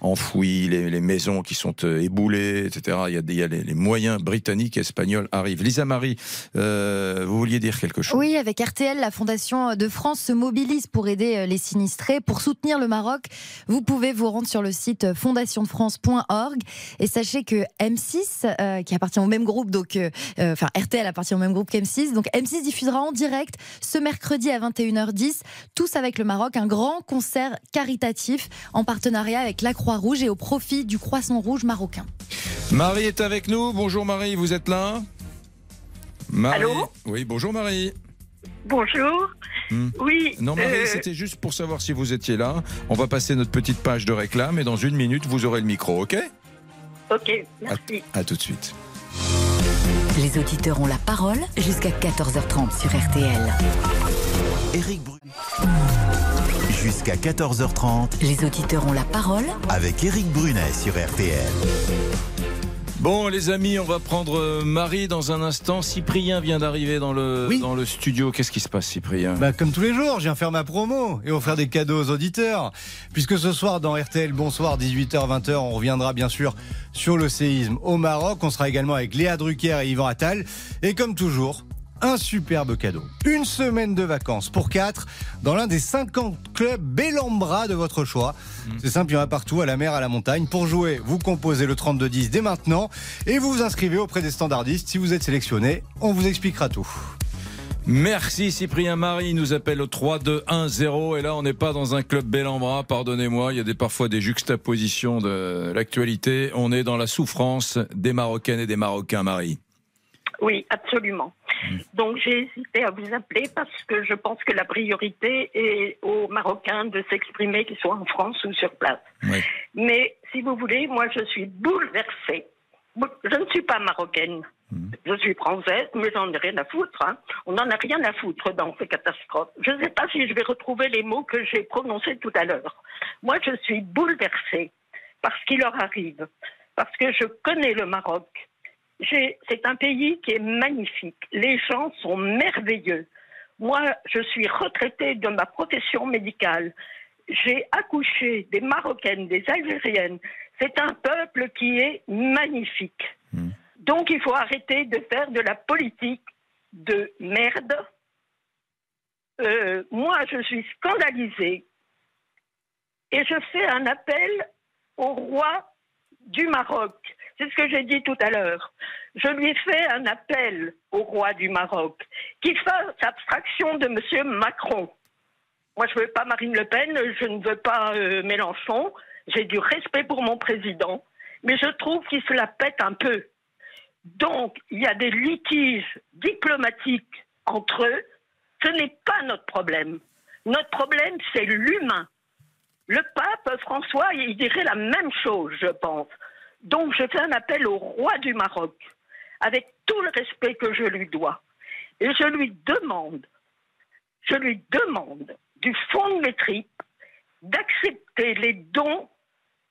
enfouis, les, les maisons qui sont euh, éboulées, etc. Il y a, des- il y a les, les moyens britanniques et espagnols arrivent. Lisa Marie, euh, vous vouliez dire quelque chose? Oui, avec RTL, la Fondation de France se mobilise pour aider les sinistrés. Pour soutenir le Maroc, vous pouvez vous rendre sur le site fondationfrance.org et sachez que M6, euh, qui appartient au même groupe, donc enfin RTL appartient au même même groupe qu'M6. Donc M6 diffusera en direct ce mercredi à 21h10, tous avec le Maroc, un grand concert caritatif en partenariat avec la Croix-Rouge et au profit du Croissant Rouge marocain. Marie est avec nous. Bonjour Marie, vous êtes là? Marie. Allô? Oui, bonjour Marie. Bonjour. Hmm. Oui. Non, Marie, euh, c'était juste pour savoir si vous étiez là. On va passer notre petite page de réclame et dans une minute, vous aurez le micro, ok? Ok, merci. À tout de suite. Les auditeurs ont la parole jusqu'à 14h30 sur RTL. Éric Brunet. Jusqu'à 14h30 Les auditeurs ont la parole avec Éric Brunet sur RTL. Bon, les amis, on va prendre euh, Marie dans un instant. Cyprien vient d'arriver dans le, dans le studio. Qu'est-ce qui se passe, Cyprien? Bah, comme tous les jours, je viens faire ma promo et offrir des cadeaux aux auditeurs. Puisque ce soir, dans RTL Bonsoir, 18h-20h, on reviendra bien sûr sur le séisme au Maroc. On sera également avec Léa Drucker et Yvan Attal. Et comme toujours, un superbe cadeau. Une semaine de vacances pour quatre dans l'un des 50 clubs Bellambra de votre choix. C'est simple, il y en a partout, à la mer, à la montagne. Pour jouer, vous composez le 3210 dès maintenant et vous vous inscrivez auprès des standardistes. Si vous êtes sélectionné, on vous expliquera tout. Merci Cyprien Marie nous appelle au 3-2-1-0 et là on n'est pas dans un club bel en bras, pardonnez-moi, il y a des, parfois des juxtapositions de l'actualité. On est dans la souffrance des Marocaines et des Marocains, Marie. Oui, absolument. Donc j'ai hésité à vous appeler parce que je pense que la priorité est aux Marocains de s'exprimer, qu'ils soient en France ou sur place. Mais si vous voulez, moi je suis bouleversée. Je ne suis pas marocaine. Je suis française, mais j'en ai rien à foutre. hein. On n'en a rien à foutre dans ces catastrophes. Je ne sais pas si je vais retrouver les mots que j'ai prononcés tout à l'heure. Moi, je suis bouleversée par ce qui leur arrive, parce que je connais le Maroc. C'est un pays qui est magnifique. Les gens sont merveilleux. Moi, je suis retraitée de ma profession médicale. J'ai accouché des Marocaines, des Algériennes. C'est un peuple qui est magnifique. Donc, il faut arrêter de faire de la politique de merde. Euh, moi, je suis scandalisée et je fais un appel au roi du Maroc. C'est ce que j'ai dit tout à l'heure. Je lui fais un appel au roi du Maroc qui fasse abstraction de M. Macron. Moi, je ne veux pas Marine Le Pen, je ne veux pas euh, Mélenchon. J'ai du respect pour mon président, mais je trouve qu'il se la pète un peu. Donc, il y a des litiges diplomatiques entre eux. Ce n'est pas notre problème. Notre problème, c'est l'humain. Le pape François, il dirait la même chose, je pense. Donc, je fais un appel au roi du Maroc, avec tout le respect que je lui dois. Et je lui demande, je lui demande, du fond de mes tripes, d'accepter les dons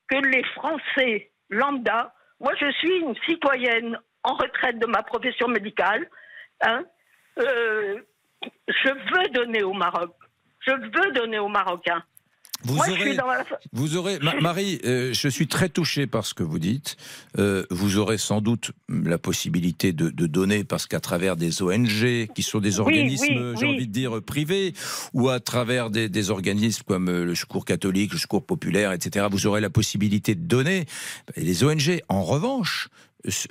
que les Français lambda, moi je suis une citoyenne en retraite de ma profession médicale, hein, euh, je veux donner au Maroc. Je veux donner aux Marocains. Vous Moi, aurez, suis dans la... vous aurez, Ma- Marie, euh, je suis très touché par ce que vous dites. Euh, vous aurez sans doute la possibilité de, de donner, parce qu'à travers des ONG, qui sont des organismes, oui, j'ai oui. envie de dire, privés, ou à travers des, des organismes comme euh, le Secours catholique, le Secours populaire, etc., vous aurez la possibilité de donner. Et les ONG, en revanche,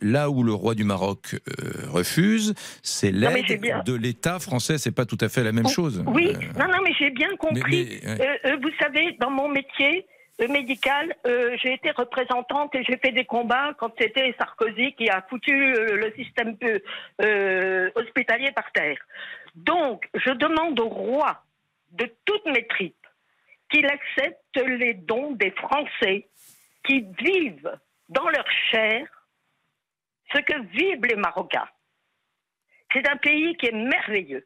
là où le roi du Maroc euh, refuse, c'est l'aide bien- de l'État français. C'est pas tout à fait la même chose. Oui, Euh, non, non, mais j'ai bien compris. mais. Euh, vous savez, dans mon métier médical, j'ai été représentante et j'ai fait des combats quand c'était Sarkozy qui a foutu le système hospitalier par terre. Donc, je demande au roi de toutes mes tripes qu'il accepte les dons des Français qui vivent dans leur chair ce que vivent les Marocains. C'est un pays qui est merveilleux.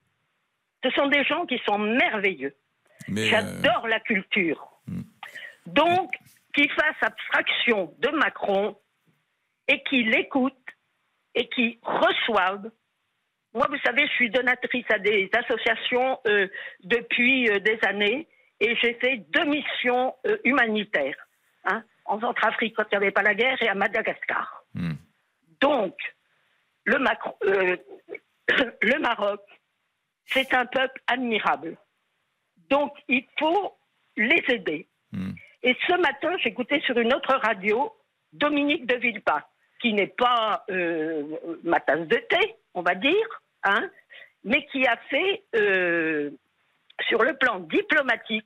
Ce sont des gens qui sont merveilleux. Euh, J'adore la culture. Donc, qu'il fasse abstraction de Macron et qu'il écoute et qu'il reçoive. Moi, vous savez, je suis donatrice à des associations euh, depuis euh, des années et j'ai fait deux missions humanitaires hein, en Centrafrique quand il n'y avait pas la guerre et à Madagascar. Donc, le, Macron- euh, le Maroc, c'est un peuple admirable. Donc, il faut les aider. Et ce matin, j'écoutais sur une autre radio Dominique de Villepin, qui n'est pas euh, ma tasse de thé, on va dire, hein, mais qui a fait, euh, sur le plan diplomatique,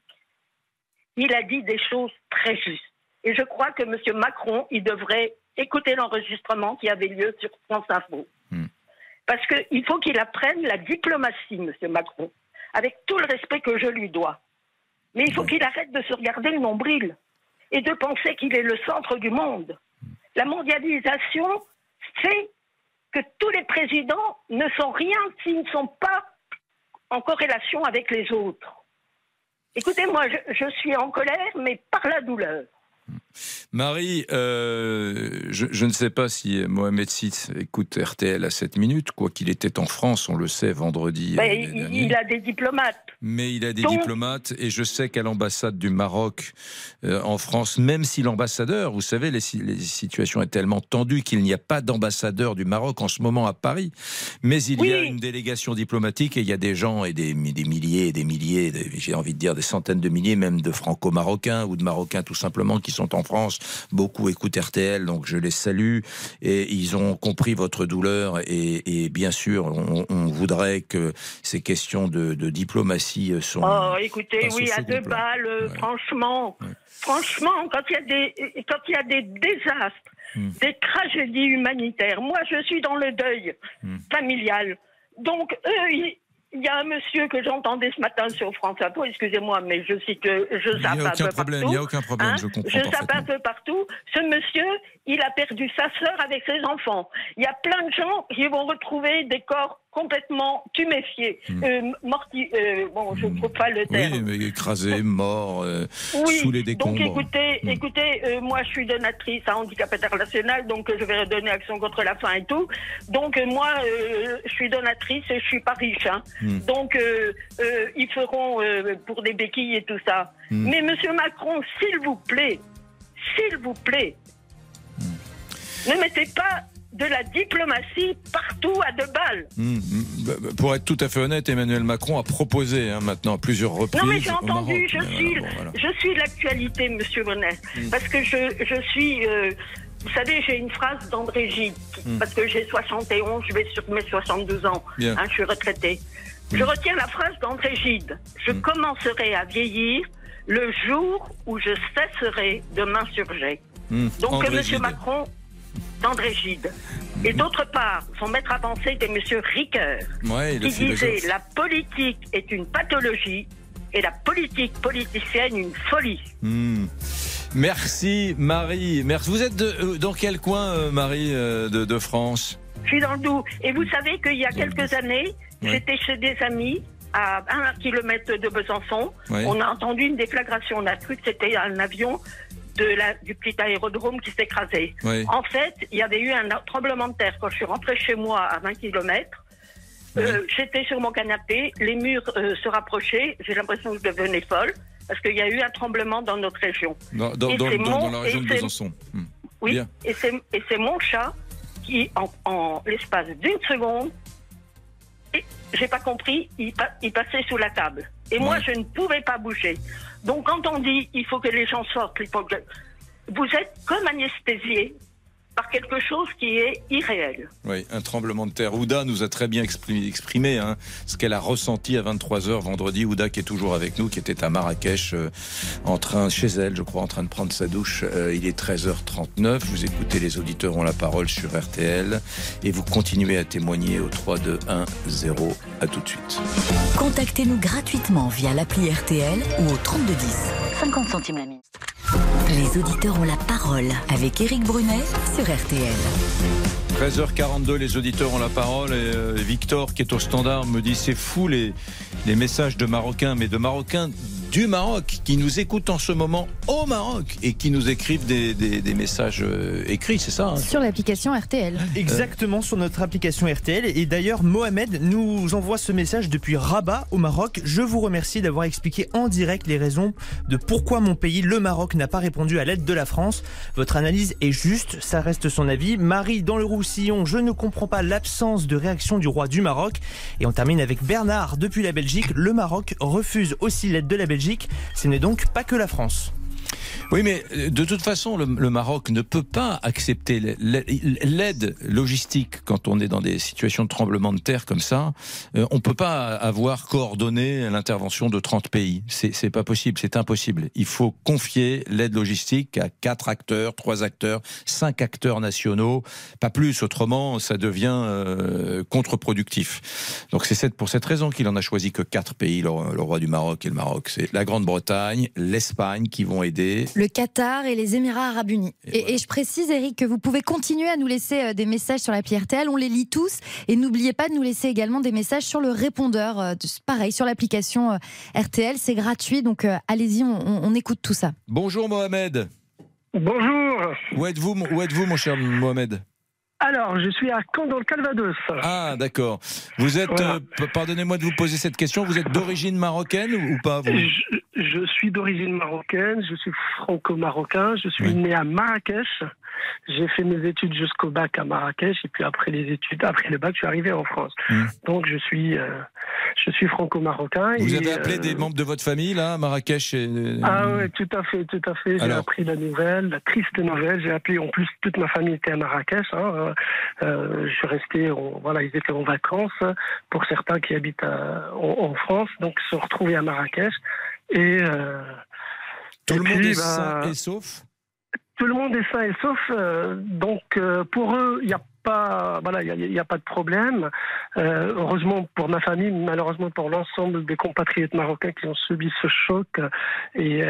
il a dit des choses très justes. Et je crois que M. Macron, il devrait écouter l'enregistrement qui avait lieu sur France Info. Parce qu'il faut qu'il apprenne la diplomatie, M. Macron, avec tout le respect que je lui dois. Mais il faut qu'il arrête de se regarder le nombril et de penser qu'il est le centre du monde. La mondialisation fait que tous les présidents ne sont rien s'ils ne sont pas en corrélation avec les autres. Écoutez, moi, je, je suis en colère, mais par la douleur. Marie, euh, je, je, ne sais pas si Mohamed VI écoute RTL à 7 minutes, quoi qu'il était en France, on le sait, vendredi. Ben, il, il, a des diplomates. Mais il a des Donc... diplomates, et je sais qu'à l'ambassade du Maroc euh, en France, même si l'ambassadeur, vous savez, les, les situations sont tellement tendues qu'il n'y a pas d'ambassadeur du Maroc en ce moment à Paris, mais il Oui. y a une délégation diplomatique et il y a des gens et des, des milliers et des milliers, j'ai envie de dire des centaines de milliers, même de franco-marocains ou de marocains tout simplement qui sont en France. Beaucoup écoutent RTL, donc je les salue et ils ont compris votre douleur et, et bien sûr, on, on voudrait que ces questions de, de diplomatie sont. Oh, écoutez, oui, à deux plan. balles, euh, franchement. Franchement, quand il y a des, quand il y a des désastres, Hmm. des tragédies humanitaires, moi je suis dans le deuil Hmm. familial. Donc, eux, il il y a un monsieur que j'entendais ce matin sur France Info, excusez-moi, mais je cite, que je Il n'y a zappe un aucun peu problème, partout. il n'y a aucun problème, hein. je comprends Je zappe un peu partout. Ce monsieur, il a perdu sa sœur avec ses enfants. Il y a plein de gens qui vont retrouver des corps complètement euh, morti, euh, bon, je ne trouve pas le terme. Hmm. Oui, mais écrasé, mort, euh, Oui, sous les décombres. donc écoutez, Mm. écoutez, moi je suis donatrice à Handicap International, donc je vais redonner Action contre la faim et tout. Donc moi, je suis donatrice je suis pas riche. hein. Mm. Donc ils feront pour des béquilles et tout ça. Mm. Mais Monsieur Macron, s'il vous plaît, s'il vous plaît, ne mettez pas de la diplomatie partout à deux balles. Hum, hum, bah, bah, Pour être tout à fait honnête, Emmanuel Macron a proposé hein, maintenant à plusieurs reprises. Non mais j'ai entendu, Maroc. je Mais suis, voilà, bon, voilà. je suis l'actualité, Monsieur Bonnet, Mm. parce que je, je suis, euh, vous savez, j'ai une phrase d'André Gide, parce que j'ai 71, je vais sur mes 72 ans, hein, je suis retraité. Mm. Je retiens la phrase d'André Gide. Je commencerai à vieillir le jour où je cesserai de m'insurger. Donc André Monsieur Gide. Mm. Macron, d'André Gide. Et d'autre part, son maître avancé était Monsieur Ricoeur Ouais, qui disait la politique est une pathologie et la politique politicienne une folie. Hum. Merci Marie. Merci. Vous êtes de, euh, dans quel coin, euh, Marie, euh, de, de France? Je suis dans le doux. Et vous savez qu'il y a quelques années, Ouais. j'étais chez des amis à un kilomètre de Besançon. Ouais. On a entendu une déflagration. On a cru que c'était un avion de la, du petit aérodrome qui s'écrasait. Ouais. En fait, il y avait eu un tremblement de terre quand je suis rentrée chez moi à 20 kilomètres. Euh, J'étais sur mon canapé, les murs euh, se rapprochaient, j'ai l'impression que je devenais folle, parce qu'il y a eu un tremblement dans notre région. Dans, mon- dans la région de Besançon. Hum. Oui, Bien. et c'est mon chat qui, en, en l'espace d'une seconde, j'ai pas compris, il, il passait sous la table. Et moi, je ne pouvais pas bouger. Donc, quand on dit il faut que les gens sortent, il faut que- vous êtes comme anesthésié par quelque chose qui est irréel. Oui, un tremblement de terre. Ouda nous a très bien exprimé, exprimé, hein, ce qu'elle a ressenti à 23h vendredi. Ouda qui est toujours avec nous, qui était à Marrakech, euh, en train, chez elle, je crois, en train de prendre sa douche. Euh, il est 13h39. Vous écoutez Les auditeurs ont la parole sur RTL et vous continuez à témoigner au 3210. À tout de suite. Contactez-nous gratuitement via l'appli RTL ou au 3210. 50 centimes la minute. Les auditeurs ont la parole avec Éric Brunet sur RTL. 13h42, les auditeurs ont la parole et euh, Victor qui est au standard me dit c'est fou les, les messages de Marocains, mais de Marocains du Maroc qui nous écoutent en ce moment au Maroc et qui nous écrivent des, des- des messages euh, écrits, c'est ça hein Sur l'application RTL. Exactement sur notre application RTL. Et d'ailleurs, Mohamed nous envoie ce message depuis Rabat au Maroc. Je vous remercie d'avoir expliqué en direct les raisons de pourquoi mon pays, le Maroc, n'a pas répondu à l'aide de la France. Votre analyse est juste, ça reste son avis. Marie dans le Roussillon, je ne comprends pas l'absence de réaction du roi du Maroc. Et on termine avec Bernard depuis la Belgique. Le Maroc refuse aussi l'aide de la Belgique. Ce n'est donc pas que la France. Oui, mais euh, de toute façon, le, le Maroc ne peut pas accepter l'aide logistique quand on est dans des situations de tremblement de terre comme ça. Euh, on peut pas avoir coordonné l'intervention de 30 pays. C'est pas possible, c'est impossible. Il faut confier l'aide logistique à quatre acteurs, trois acteurs, cinq acteurs nationaux, pas plus. Autrement, ça devient euh, contre-productif. Donc c'est pour cette raison qu'il en a choisi que quatre pays, le, le roi du Maroc et le Maroc. C'est la Grande-Bretagne, l'Espagne qui vont aider. Le Qatar et les Émirats Arabes Unis. Et, et, je précise, Eric, que vous pouvez continuer à nous laisser euh, des messages sur l'appli RTL. On les lit tous. Et n'oubliez pas de nous laisser également des messages sur le répondeur. euh, Pareil, sur l'application euh, RTL. C'est gratuit. Donc allez-y, on, on- on écoute tout ça. Bonjour Mohamed. Bonjour. Où êtes-vous, où êtes-vous, mon cher Mohamed? Alors, je suis à Caen dans le Calvados. Ah, d'accord. Vous êtes, Voilà. euh, pardonnez-moi de vous poser cette question, vous êtes d'origine marocaine ou pas vous? Je, je suis d'origine marocaine, je suis franco-marocain, je suis né à Marrakech. J'ai fait mes études jusqu'au bac à Marrakech et puis après les études, après le bac, je suis arrivé en France. Donc je suis, euh, je suis franco-marocain. Vous et, avez appelé euh, des membres de votre famille, là, à Marrakech et... Ah ouais, tout à fait, tout à fait. J'ai appris la nouvelle, la triste nouvelle. J'ai appelé, en plus, toute ma famille était à Marrakech. hein. Euh, je suis resté, en- voilà, ils étaient en vacances. Pour certains qui habitent à- en, en France, donc se retrouver à Marrakech. Et euh, Tout et le monde est bah, sain et sauf tout le monde est sain et sauf. euh, donc euh, pour eux, il n'y a pas, voilà, il y a- pas de problème. Euh, heureusement pour ma famille, malheureusement pour l'ensemble des compatriotes marocains qui ont subi ce choc. Et,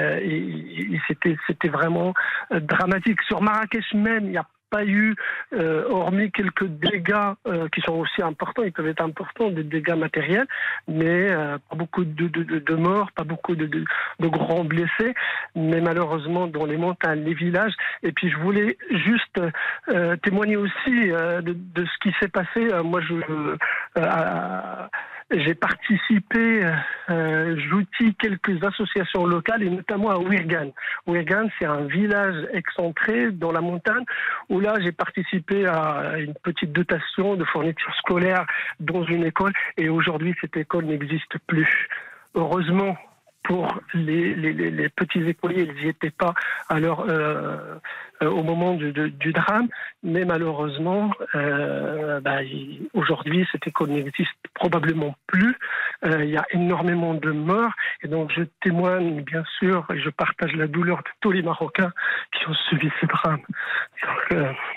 c'était, vraiment dramatique. Sur Marrakech même, il n'y a pas eu, euh, hormis quelques dégâts euh, qui sont aussi importants, ils peuvent être importants, des dégâts matériels, mais euh, pas beaucoup de, de, de- morts, pas beaucoup de, de, de grands blessés, mais malheureusement dans les montagnes, les villages. Et puis je voulais juste euh, témoigner aussi euh, de, de ce qui s'est passé. Euh, moi, je, à- j'ai participé, euh, j'outille quelques associations locales et notamment à Wirgan. Wirgan, c'est un village excentré dans la montagne où là, j'ai participé à une petite dotation de fourniture scolaire dans une école et aujourd'hui, cette école n'existe plus. Heureusement, pour les, petits écoliers, ils n'y étaient pas alors, euh, euh, au moment du, drame, mais malheureusement, euh, bah, aujourd'hui, cette école n'existe probablement plus. Il y a énormément de morts, et donc je témoigne, bien sûr, et je partage la douleur de tous les Marocains qui ont subi ce drame.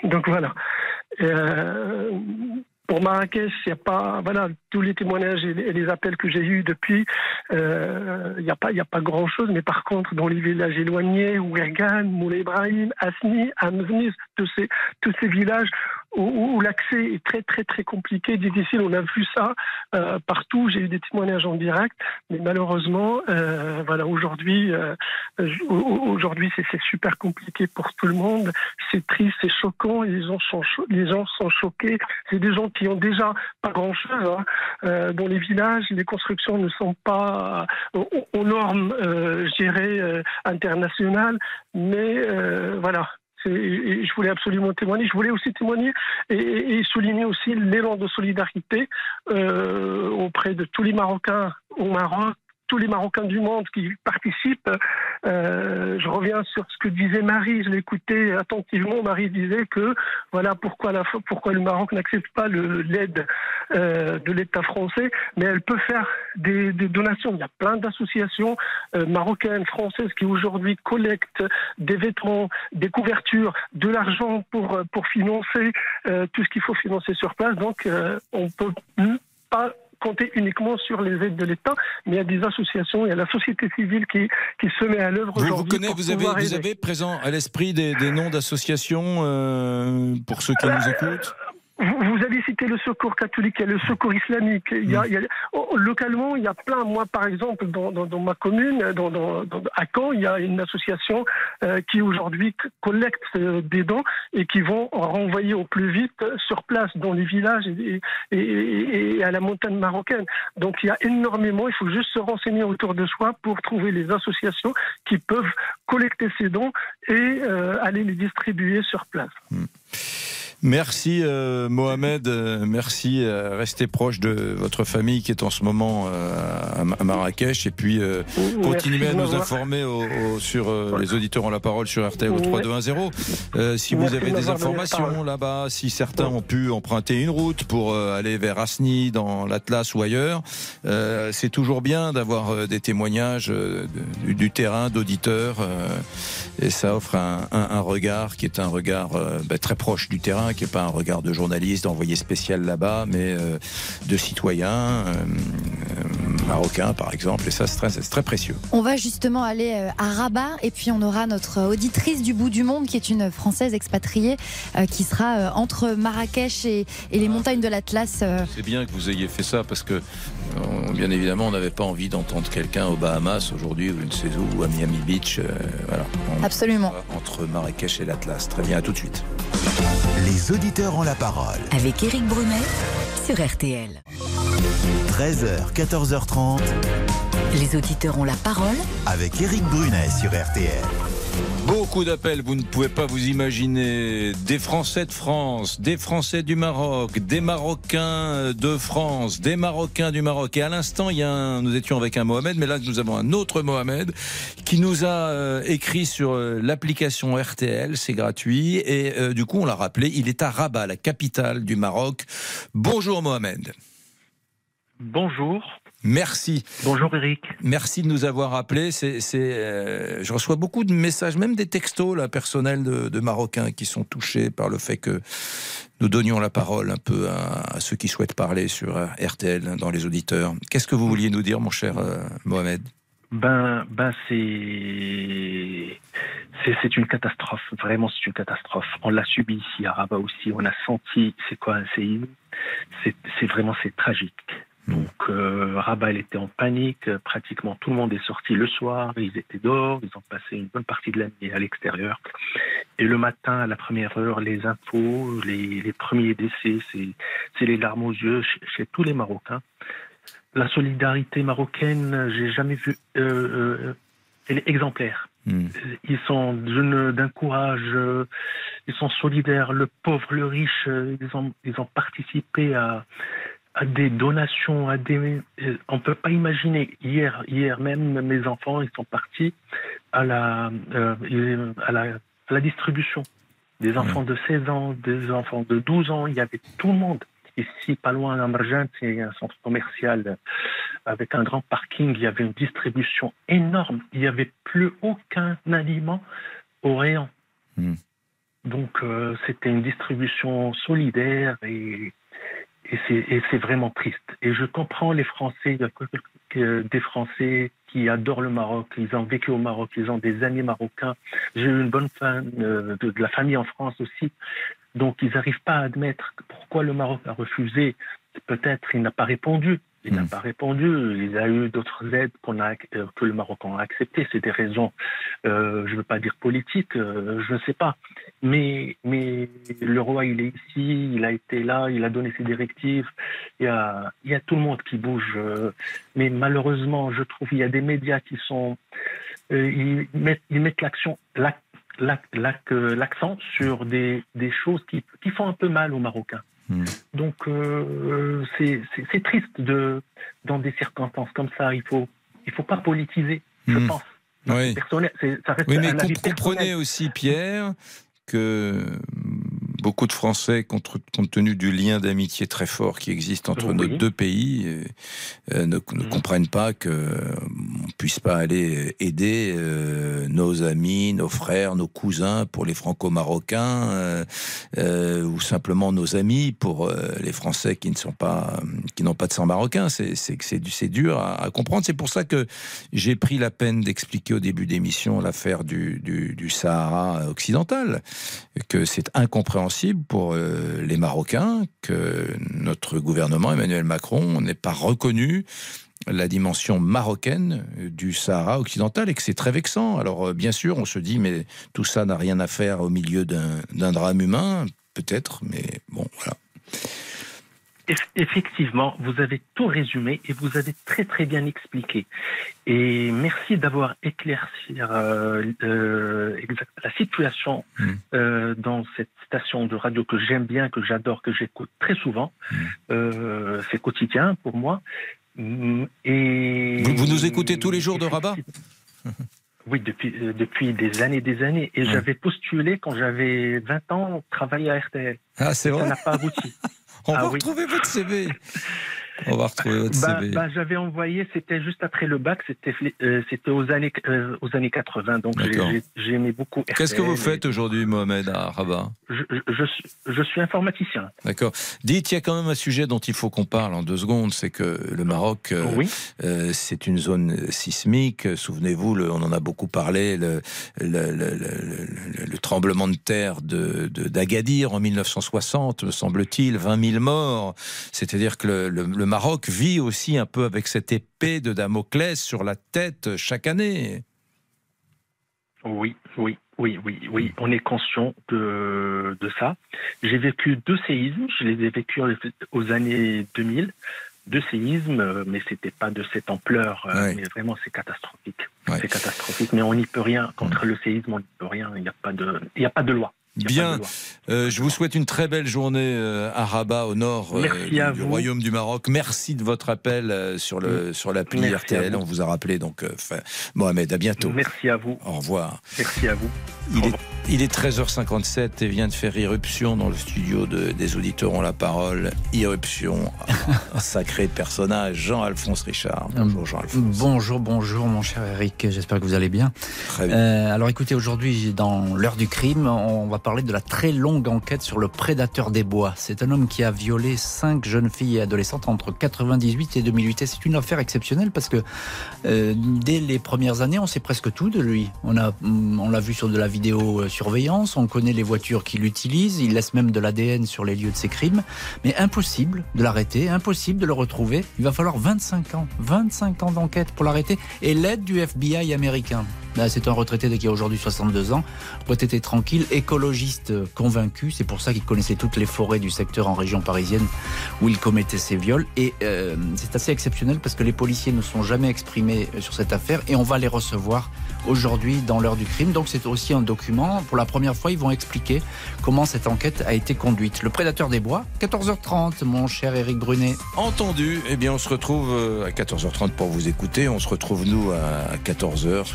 Donc voilà. Euh, pour Marrakech, il n'y a pas, voilà, tous les témoignages et les, appels que j'ai eus depuis, euh, il n'y a pas, il a pas grand chose, mais par contre, dans les villages éloignés, Ouergan, Moulay Ibrahim, Asni, Amznis, tous ces, tous ces villages où, l'accès est très, très, très compliqué, difficile, on a vu ça euh, partout, j'ai eu des témoignages en direct, mais malheureusement, euh, voilà, aujourd'hui, euh, aujourd'hui, c'est super compliqué pour tout le monde, c'est triste, c'est choquant, les gens sont, les gens sont choqués, c'est des gens qui ont déjà pas grand-chose hein. Euh, dans les villages, les constructions ne sont pas aux, normes, euh, internationales, mais voilà. Et Je voulais absolument témoigner. Je voulais aussi témoigner et, et souligner aussi l'élan de solidarité euh, auprès de tous les Marocains au Maroc, tous les Marocains du monde qui participent. Euh, je reviens sur ce que disait Marie. Je l'écoutais attentivement. Marie disait que voilà pourquoi, la, pourquoi le Maroc n'accepte pas l'aide euh, de l'État français, mais elle peut faire des, des donations. Il y a plein d'associations euh, marocaines, françaises qui aujourd'hui collectent des vêtements, des couvertures, de l'argent pour, pour financer euh, tout ce qu'il faut financer sur place. Donc euh, on peut pas compter uniquement sur les aides de l'État, mais il y a des associations, il y a la société civile qui, qui se met à l'œuvre Vous, vous, pour vous, avez, vous avez présent à l'esprit des, des noms d'associations euh, pour ceux qui nous écoutent? Vous avez cité le secours catholique, a le secours islamique. Il y a, il y a- oh, localement, il y a plein. Moi, par exemple, dans, dans- dans ma commune, dans, à Caen, il y a une association euh, qui aujourd'hui collecte euh, des dons et qui vont renvoyer au plus vite sur place dans les villages et, et- et- et à la montagne marocaine. Donc, il y a énormément. Il faut juste se renseigner autour de soi pour trouver les associations qui peuvent collecter ces dons et euh, aller les distribuer sur place. Merci euh, Mohamed, euh, merci. Euh, restez proche de votre famille qui est en ce moment à Marrakech. Et puis continuez à nous informer sur les auditeurs ont la parole sur RTL au 3210. si vous avez des informations là-bas, si certains ont pu emprunter une route pour aller vers Asni dans l'Atlas ou ailleurs, c'est toujours bien d'avoir des témoignages du, terrain d'auditeurs et ça offre un, regard qui est un regard ben, très proche du terrain qui n'est pas un regard de journaliste, d'envoyé spécial là-bas, mais euh, de citoyens euh, euh, marocains, par exemple. Et ça, c'est très, très, précieux. On va justement aller à Rabat, et puis on aura notre auditrice du bout du monde, qui est une Française expatriée, qui sera entre Marrakech et, les montagnes de l'Atlas. C'est bien que vous ayez fait ça, parce que, bien évidemment, on n'avait pas envie d'entendre quelqu'un aux Bahamas aujourd'hui, ou une saison, ou à Miami Beach. voilà. Absolument. Entre Marrakech et l'Atlas. Très bien, à tout de suite. Les auditeurs ont la parole. Avec Éric Brunet sur RTL. 13h, 14h30. Les auditeurs ont la parole. Avec Éric Brunet sur RTL. Beaucoup d'appels, vous ne pouvez pas vous imaginer. Des Français de France, des Français du Maroc, des Marocains de France, des Marocains du Maroc. Et à l'instant, il y a nous étions avec un Mohamed, mais là nous avons un autre Mohamed qui nous a euh, écrit sur euh, l'application RTL, c'est gratuit. Et euh, du coup, on l'a rappelé, il est à Rabat, la capitale du Maroc. Bonjour Mohamed. Bonjour. Merci. Bonjour Eric. Merci de nous avoir appelés. C'est, euh, je reçois beaucoup de messages, même des textos là, personnels de, Marocains qui sont touchés par le fait que nous donnions la parole un peu à, ceux qui souhaitent parler sur RTL dans les auditeurs. Qu'est-ce que vous vouliez nous dire, mon cher euh, Mohamed? Ben, ben c'est, c'est, une catastrophe. Vraiment, c'est une catastrophe. On l'a subi ici à Rabat aussi. On a senti c'est quoi un séisme. C'est vraiment c'est tragique. Donc euh, Rabat, elle était en panique. Pratiquement tout le monde est sorti le soir. Ils étaient dehors. Ils ont passé une bonne partie de la nuit à l'extérieur. Et le matin, à la première heure, les infos, les, premiers décès, c'est les larmes aux yeux chez, tous les Marocains. La solidarité marocaine, j'ai jamais vu. Euh, euh, elle est exemplaire. Hmm. Ils sont d'un courage, ils sont solidaires. Le pauvre, le riche, ils ont, ils ont participé à, à des donations, à des. Euh, on peut pas imaginer. Hier, hier même, mes enfants, ils sont partis à la, euh, à la, la distribution. Des enfants de 16 ans, des enfants de 12 ans, il y avait tout le monde. Ici, pas loin d'Amarjant, c'est un centre commercial avec un grand parking. Il y avait une distribution énorme. Il n'y avait plus aucun aliment au rayon. Hmm. Donc, euh, c'était une distribution solidaire et et c'est vraiment triste. Et je comprends les Français, des Français qui adorent le Maroc, ils ont vécu au Maroc, ils ont des amis marocains. J'ai eu une bonne fan euh, de, de, la famille en France aussi. Donc ils n'arrivent pas à admettre pourquoi le Maroc a refusé. Peut-être il n'a pas répondu. Il n'a hmm. pas répondu. Il y a eu d'autres aides qu'on a, euh, que le Maroc a acceptées. C'est des raisons, euh, je ne veux pas dire politiques, euh, je ne sais pas. Mais, mais le roi, il est ici, il a été là, il a donné ses directives. Il y a, il y a tout le monde qui bouge. mais malheureusement, je trouve qu'il y a des médias qui sont. ils mettent, ils mettent l'action, l'accent sur des, des choses qui, qui font un peu mal aux Marocains. Hmm. Donc euh, c'est triste de dans des circonstances comme ça. Il faut il faut pas politiser, je hmm. pense. Oui. oui, mais comprenez aussi Pierre que beaucoup de Français, compte, tenu du lien d'amitié très fort qui existe entre nos deux pays, euh, euh, ne, mm. comprennent pas qu'on ne puisse pas aller aider euh, nos amis, nos frères, nos cousins pour les franco-marocains, ou simplement nos amis pour les Français qui ne sont pas, qui n'ont pas de sang marocain. C'est dur à, comprendre. C'est pour ça que j'ai pris la peine d'expliquer au début d'émission l'affaire du, du, du Sahara occidental, que c'est incompréhensible pour euh, les Marocains que notre gouvernement, Emmanuel Macron, n'ait pas reconnu la dimension marocaine du Sahara occidental et que c'est très vexant. Alors euh, bien sûr, on se dit, mais tout ça n'a rien à faire au milieu d'un drame humain, peut-être, mais bon, voilà. Effectivement, vous avez tout résumé et vous avez très très bien expliqué. Et merci d'avoir éclairci euh, euh, la situation hmm. euh, dans cette station de radio que j'aime bien, que j'adore, que j'écoute très souvent. Hmm. C'est quotidien pour moi. Et vous, nous écoutez tous les jours de Rabat? Oui, depuis, depuis des années des années. Et j'avais postulé quand j'avais 20 ans, travailler à RTL. Ah, c'est vrai Ça n'a pas abouti. On va ah retrouver votre CV. On va retrouver votre bah, CV. Bah, J'avais envoyé, c'était juste après le bac, c'était euh, c'était aux années euh, aux années 80, donc j'aimais beaucoup. Qu'est-ce que vous faites aujourd'hui, Mohamed à Rabat je, je, suis, je suis informaticien. D'accord. Dites, il y a quand même un sujet dont il faut qu'on parle en deux secondes, c'est que le Maroc, euh, c'est une zone sismique. Souvenez-vous, on en a beaucoup parlé, le, le, le tremblement de terre de d'Agadir en 1960, me semble-t-il, 20 000 morts. C'est-à-dire que le le Maroc vit aussi un peu avec cette épée de Damoclès sur la tête chaque année. Oui, oui, oui, oui, oui. On est conscient de, ça. J'ai vécu deux séismes. Je les ai vécus aux années 2000. Deux séismes, mais c'était pas de cette ampleur. Euh, mais vraiment, c'est catastrophique. C'est catastrophique. Mais on n'y peut rien. Contre le séisme, on n'y peut rien. Il n'y a pas de, il n'y a pas de loi. Bien, euh, je vous souhaite une très belle journée euh, à Rabat, au nord euh, du, Royaume du Maroc. Merci de votre appel sur le sur l'appli RTL. On vous a rappelé donc Mohamed. À bientôt. Merci à vous. Au revoir. Merci à vous. Il est, il est 13h57 et vient de faire irruption dans le studio de, des auditeurs ont la parole. Irruption, un sacré personnage, Jean-Alphonse Richard. Bonjour Jean-Alphonse. Bonjour, bonjour mon cher Eric. J'espère que vous allez bien. Très bien. alors écoutez, aujourd'hui dans l'heure du crime, on va parler de la très longue enquête sur le prédateur des bois. C'est un homme qui a violé cinq jeunes filles et adolescentes entre 98 et 2008. Et c'est une affaire exceptionnelle parce que euh, dès les premières années, on sait presque tout de lui. On a, on l'a vu sur de la vidéosurveillance, on connaît les voitures qu'il utilise, il laisse même de l'ADN sur les lieux de ses crimes. Mais impossible de l'arrêter, impossible de le retrouver. Il va falloir 25 ans, 25 ans d'enquête pour l'arrêter et l'aide du FBI américain. C'est un retraité qui a aujourd'hui 62 ans, retraité tranquille, écologiste convaincu. C'est pour ça qu'il connaissait toutes les forêts du secteur en région parisienne où il commettait ses viols. Et euh, c'est assez exceptionnel parce que les policiers ne sont jamais exprimés sur cette affaire et on va les recevoir aujourd'hui dans l'heure du crime. Donc c'est aussi un document. Pour la première fois, ils vont expliquer comment cette enquête a été conduite. Le prédateur des bois, 14h30, mon cher Éric Brunet. Entendu. Eh bien, on se retrouve euh, à 14h30 pour vous écouter. On se retrouve, nous, à 14h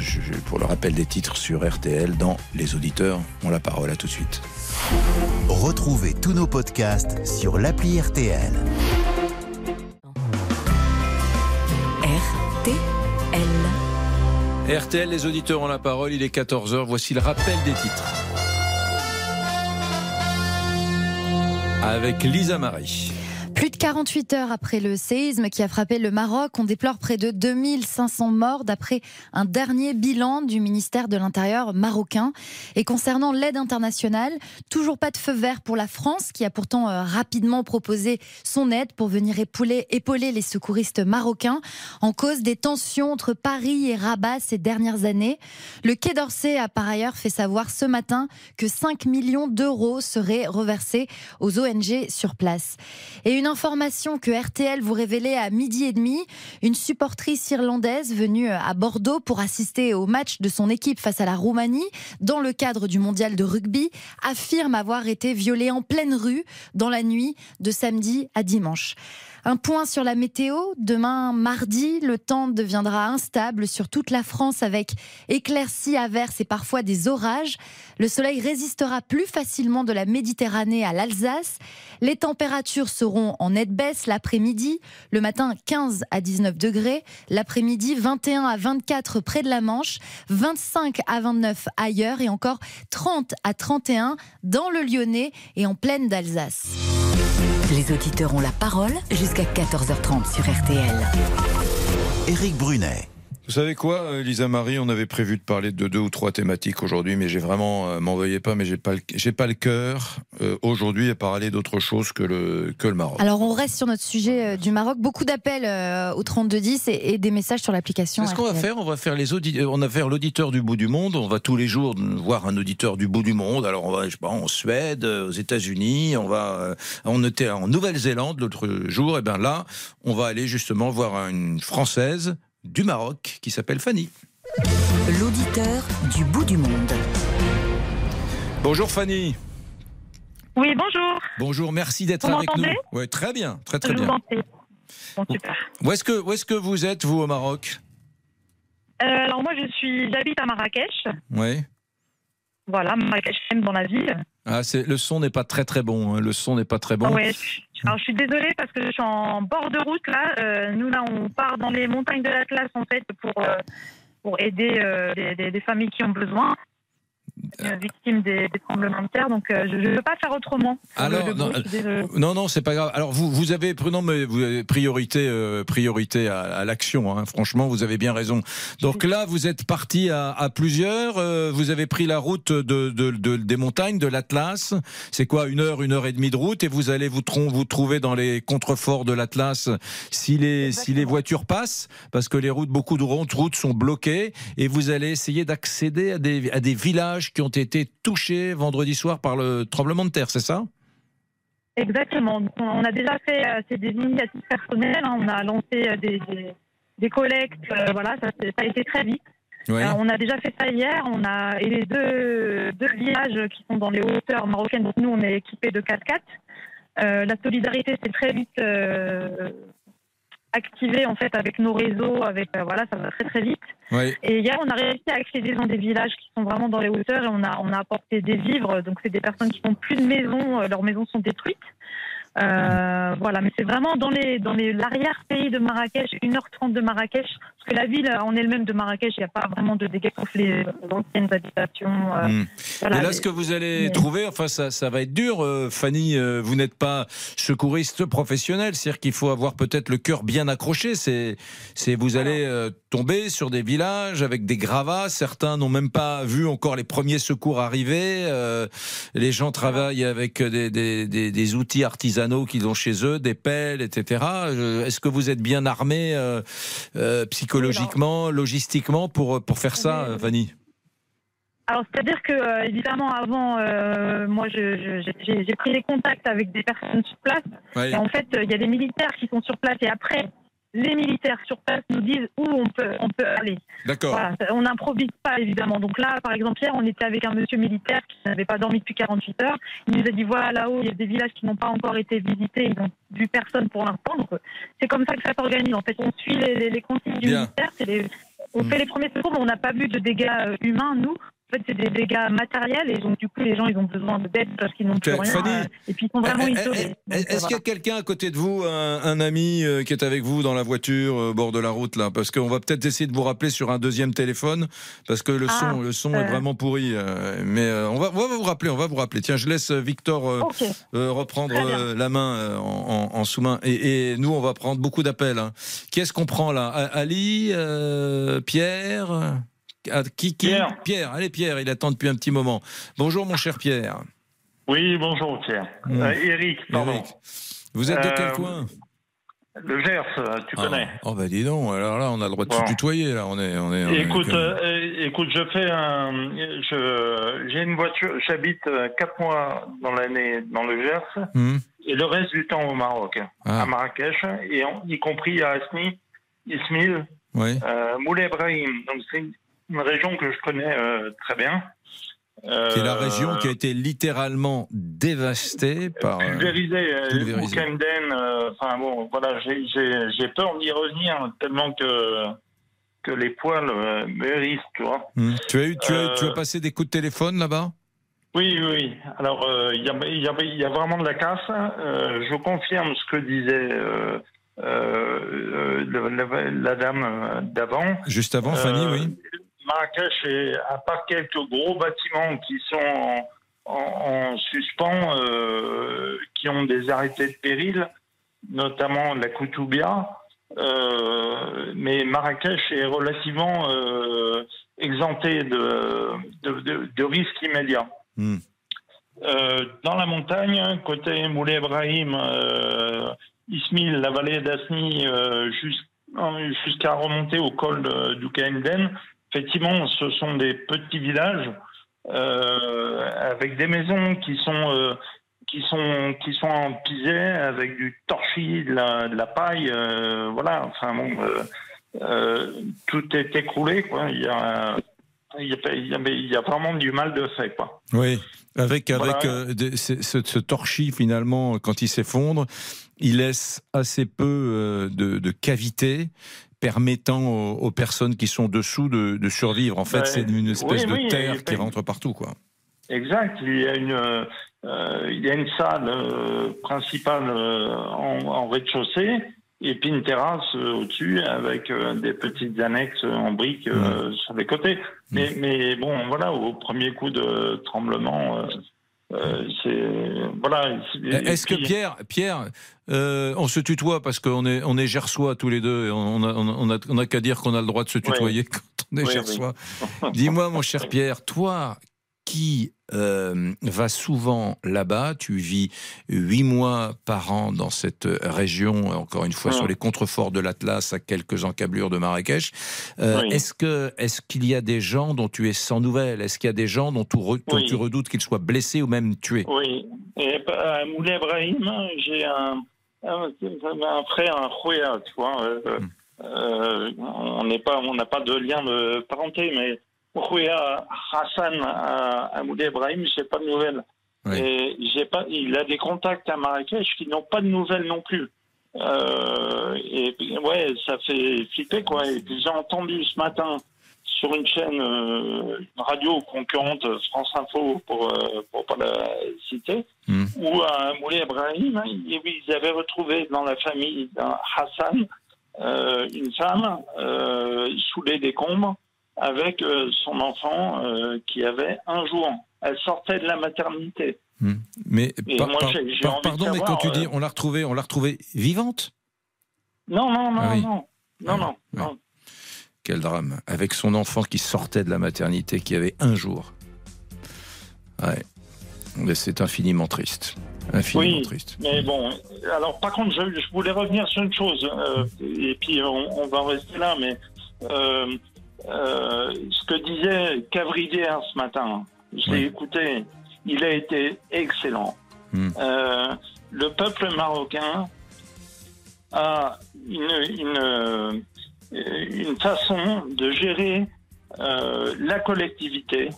pour le rappel des titres sur RTL dans Les auditeurs ont la parole. À tout de suite. Retrouvez tous nos podcasts sur l'appli RTL. RTL. RTL, les auditeurs ont la parole. Il est 14h. Voici le rappel des titres. Avec Lisa Marie. Plus de 48 heures après le séisme qui a frappé le Maroc, on déplore près de 2500 morts d'après un dernier bilan du ministère de l'Intérieur marocain. Et concernant l'aide internationale, toujours pas de feu vert pour la France qui a pourtant euh, rapidement proposé son aide pour venir épauler, épauler les secouristes marocains en cause des tensions entre Paris et Rabat ces dernières années. Le Quai d'Orsay a par ailleurs fait savoir ce matin que 5 millions d'euros seraient reversés aux ONG sur place. Et une information que RTL vous révélait à midi et demi. Une supportrice irlandaise venue à Bordeaux pour assister au match de son équipe face à la Roumanie dans le cadre du mondial de rugby affirme avoir été violée en pleine rue dans la nuit de samedi à dimanche. Un point sur la météo. Demain, mardi, le temps deviendra instable sur toute la France avec éclaircies, averses et parfois des orages. Le soleil résistera plus facilement de la Méditerranée à l'Alsace. Les températures seront en nette baisse l'après-midi. Le matin, 15 à 19 degrés. L'après-midi, 21 à 24 près de la Manche. 25 à 29 ailleurs et encore 30 à 31 dans le Lyonnais et en plaine d'Alsace. Les auditeurs ont la parole jusqu'à 14h30 sur RTL. Éric Brunet. Vous savez quoi, euh, Lisa Marie, on avait prévu de parler de deux ou trois thématiques aujourd'hui, mais j'ai vraiment, euh, m'en veuillez pas, mais j'ai pas, le- j'ai pas le cœur euh, aujourd'hui à parler d'autre chose que le que le Maroc. Alors on reste sur notre sujet euh, du Maroc. Beaucoup d'appels euh, au 3210 et, et des messages sur l'application. Qu'est-ce qu'on va faire On va faire les on va faire l'auditeur du bout du monde. On va tous les jours voir un auditeur du bout du monde. Alors on va, je sais pas, en Suède, aux États-Unis, on va, euh, on était en Nouvelle-Zélande l'autre jour. Et ben là, on va aller justement voir une française du Maroc qui s'appelle Fanny. L'auditeur du bout du monde. Bonjour Fanny. Oui, bonjour. Bonjour, merci d'être Vous avec nous. Ouais, très bien, très très Je vous bien. en prie. Bon, super. Où est-ce que où est-ce que vous êtes vous au Maroc? Euh, alors moi, je suis, j'habite à Marrakech. Oui. Voilà, Marrakech, même dans la ville. Ah, c'est le son n'est pas très très bon. hein. Le son n'est pas très bon. Ah ouais, alors je suis désolée parce que je suis en bord de route là. Euh, nous là, on part dans les montagnes de l'Atlas en fait pour euh, pour aider euh, des, des- des familles qui ont besoin. Euh, victimes des, des tremblements de terre, donc euh, je ne peux pas faire autrement. Alors, Le- le non. Non, non, c'est pas grave. Alors, vous, vous avez, non, mais vous avez priorité, euh, priorité à, à l'action. Hein. Franchement, vous avez bien raison. Donc là, vous êtes parti à, à plusieurs. euh, vous avez pris la route de, de- de- des montagnes, de l'Atlas. C'est quoi, une heure, une heure et demie de route, et vous allez vous, vous trouver dans les contreforts de l'Atlas si les, si les voitures passent, parce que les routes, beaucoup de routes, routes sont bloquées, et vous allez essayer d'accéder à des, à des villages qui ont été touchés vendredi soir par le tremblement de terre. C'est ça? Exactement. On a déjà fait euh, c'est des initiatives personnelles. hein. On a lancé euh, des, des, des collectes. euh, voilà, ça, a été très vite. Ouais. Euh, on a déjà fait ça hier. On a et les deux, deux villages qui sont dans les hauteurs marocaines. Donc nous, on est équipés de 4x4. Euh, la solidarité s'est très vite activée en fait avec nos réseaux. Avec euh, voilà, ça va très très vite. Ouais. Et hier, on a réussi à accéder dans des villages qui sont vraiment dans les hauteurs et on a, on a apporté des vivres. Donc, c'est des personnes qui n'ont plus de maison, euh, leurs maisons sont détruites. Euh, voilà, mais c'est vraiment dans les dans les l'arrière-pays de Marrakech, 1h30 de Marrakech, parce que la ville en elle-même de Marrakech, il n'y a pas vraiment de dégâts sauf les anciennes habitations. euh, Hmm. voilà, Et là, ce que vous allez mais- trouver, enfin, ça, ça va être dur, euh, Fanny. euh, vous n'êtes pas secouriste professionnel, c'est-à-dire qu'il faut avoir peut-être le cœur bien accroché. C'est, c'est, vous allez euh, tomber sur des villages avec des gravats. Certains n'ont même pas vu encore les premiers secours arriver. euh, les gens travaillent avec des, des, des, des outils artisanaux qu'ils ont chez eux, des pelles, etc. Euh, Est-ce que vous êtes bien armé euh, euh, psychologiquement, logistiquement pour pour faire ça, euh, Fanny? Alors, c'est-à-dire que, euh, évidemment, avant, euh, moi, j'ai pris les contacts avec des personnes sur place. Ouais. Et en fait, euh, il y a des militaires qui sont sur place. Et après, les militaires sur place nous disent où on peut, on peut aller. D'accord. Voilà, on n'improvise pas, évidemment. Donc là, par exemple, hier, on était avec un monsieur militaire qui n'avait pas dormi depuis 48 heures. Il nous a dit, voilà, là-haut, il y a des villages qui n'ont pas encore été visités. Ils n'ont vu personne pour l'instant. Donc, euh, c'est comme ça que ça s'organise. En fait, on suit les, les- les consignes du Bien. militaire. les- on fait les premiers secours, mais on n'a pas vu de dégâts euh, humains, nous. En fait, c'est des dégâts matériels. Et donc, du coup, les gens, ils ont besoin d'aide parce qu'ils n'ont plus rien. Fanny, euh, et puis, ils sont vraiment Eh, eh, isolés. eh, Donc, Est-ce euh, qu'il y a quelqu'un à côté de vous, un, un ami euh, qui est avec vous dans la voiture, bord de la route là? Parce qu'on va peut-être essayer de vous rappeler sur un deuxième téléphone, parce que le Ah, son, le son euh. est vraiment pourri. euh, mais euh, on, va, on va vous rappeler, on va vous rappeler. Tiens, je laisse euh, Victor euh, euh, reprendre euh, la main euh, en, en- en sous-main. Et, et nous, on va prendre beaucoup d'appels. hein. Qui est-ce qu'on prend là? Ali, euh, Pierre? Ah, qui, qui Pierre. Allez, Pierre, il attend depuis un petit moment. Bonjour, mon cher Pierre. Oui, bonjour Pierre. Mm. Euh, Eric, pardon. Eric. Vous êtes de quel Euh, coin Le Gers, tu Ah, connais. Oh bah dis donc, alors là on a le droit de se Bon. tutoyer là, on est on est. on est Écoute, comme- euh, écoute, je fais un, je, j'ai une voiture, j'habite quatre mois dans l'année dans le Gers Hmm. et le reste du temps au Maroc, Ah. à Marrakech et en- y compris à Asni, Ismail, Oui. euh, Moulay Ibrahim. Donc c'est une région que je connais euh, très bien. Qui est la Euh, région qui a été littéralement dévastée par. euh, pulvérisé, euh, pulvérisé. Oukenden, euh, enfin bon, voilà, j'ai- j'ai j'ai peur d'y revenir tellement que, que les poils euh, me hérissent, tu vois. Hmm. Tu as eu, tu as, tu as Euh, passé des coups de téléphone là-bas? Oui, oui. Alors, euh, il y, a, y, y vraiment de la casse. Euh, je confirme ce que disait euh, euh, la, la dame euh, d'avant. Juste avant, Fanny, Euh, oui. Marrakech, est, à part quelques gros bâtiments qui sont en, en- en suspens, euh, qui ont des arrêtés de péril, notamment la Koutoubia, Euh, mais Marrakech est relativement euh, exempté de, de, de, de risques immédiats. Hmm. Euh, dans la montagne, côté Moulay Ibrahim, Ismail, la vallée d'Asni, jus- jusqu'à remonter au col du Kaenden, effectivement, ce sont des petits villages euh, avec des maisons qui sont euh, qui sont qui sont empisées avec du torchis, de la, de la paille, euh, voilà. Enfin bon, euh, tout est écroulé, quoi. Il y a il y a, il y vraiment du mal de fait, quoi. Oui, avec, avec Voilà. euh, ce, ce- ce torchis, finalement, quand il s'effondre, il laisse assez peu euh, de, de cavités permettant aux, aux personnes qui sont dessous de, de survivre. En fait, Ouais. c'est une espèce Oui, de oui, terre et- qui rentre partout, quoi. Exact. Il y a une, euh, il y a une salle euh, principale euh, en, en rez-de-chaussée et puis une terrasse au-dessus avec des petites annexes en briques sur les côtés. Mais, mais bon, voilà, au premier coup de tremblement, euh, voilà. Est-ce que Pierre, Pierre, euh, on se tutoie parce qu'on est, on est gersois tous les deux et on a, on a, on a qu'à dire qu'on a le droit de se tutoyer quand on est Oui, gersois. oui. Dis-moi, mon cher Pierre, toi qui euh, vas souvent là-bas, tu vis huit mois par an dans cette région, encore une fois sur les contreforts de l'Atlas, à quelques encablures de Marrakech. Euh, Oui. Est-ce que, est-ce qu'il y a des gens dont tu es sans nouvelles? Est-ce qu'il y a des gens dont tu, re- dont Oui. tu redoutes qu'ils soient blessés ou même tués? Oui. Et à Moulay Ibrahim, j'ai un, un, un frère, un Khouya, tu vois. euh, euh, on n'est pas, on n'a pas de lien de parenté, mais Khouya Hassan à, à Moulay Ibrahim, j'ai pas de nouvelles. Et j'ai pas, il a des contacts à Marrakech qui n'ont pas de nouvelles non plus. Euh, et puis, ouais, ça fait flipper quoi. Et puis j'ai entendu ce matin sur une chaîne, euh, une radio concurrente, France Info, pour euh, pour pas la citer, où à Moulay Ibrahim, hein, ils avaient retrouvé dans la famille d'un Hassan euh, une femme euh, sous les décombres avec euh, son enfant euh, qui avait un jour. Elle sortait de la maternité. Mais Et par- moi, par- pardon, mais quand tu dis euh, on l'a retrouvée, on l'a retrouvée vivante? Non, non, non, Ah oui. non, non, non, non. Quel drame. Avec son enfant qui sortait de la maternité, qui avait un jour. Ouais. Mais C'est infiniment triste. Infiniment Oui, triste. mais bon. Alors, par contre, je, je voulais revenir sur une chose, euh, et puis on, on va rester là, mais euh, euh, ce que disait Cavrivière ce matin, je l'ai écouté, il a été excellent. Euh, le peuple marocain a une, une, euh, une façon de gérer euh, la collectivité,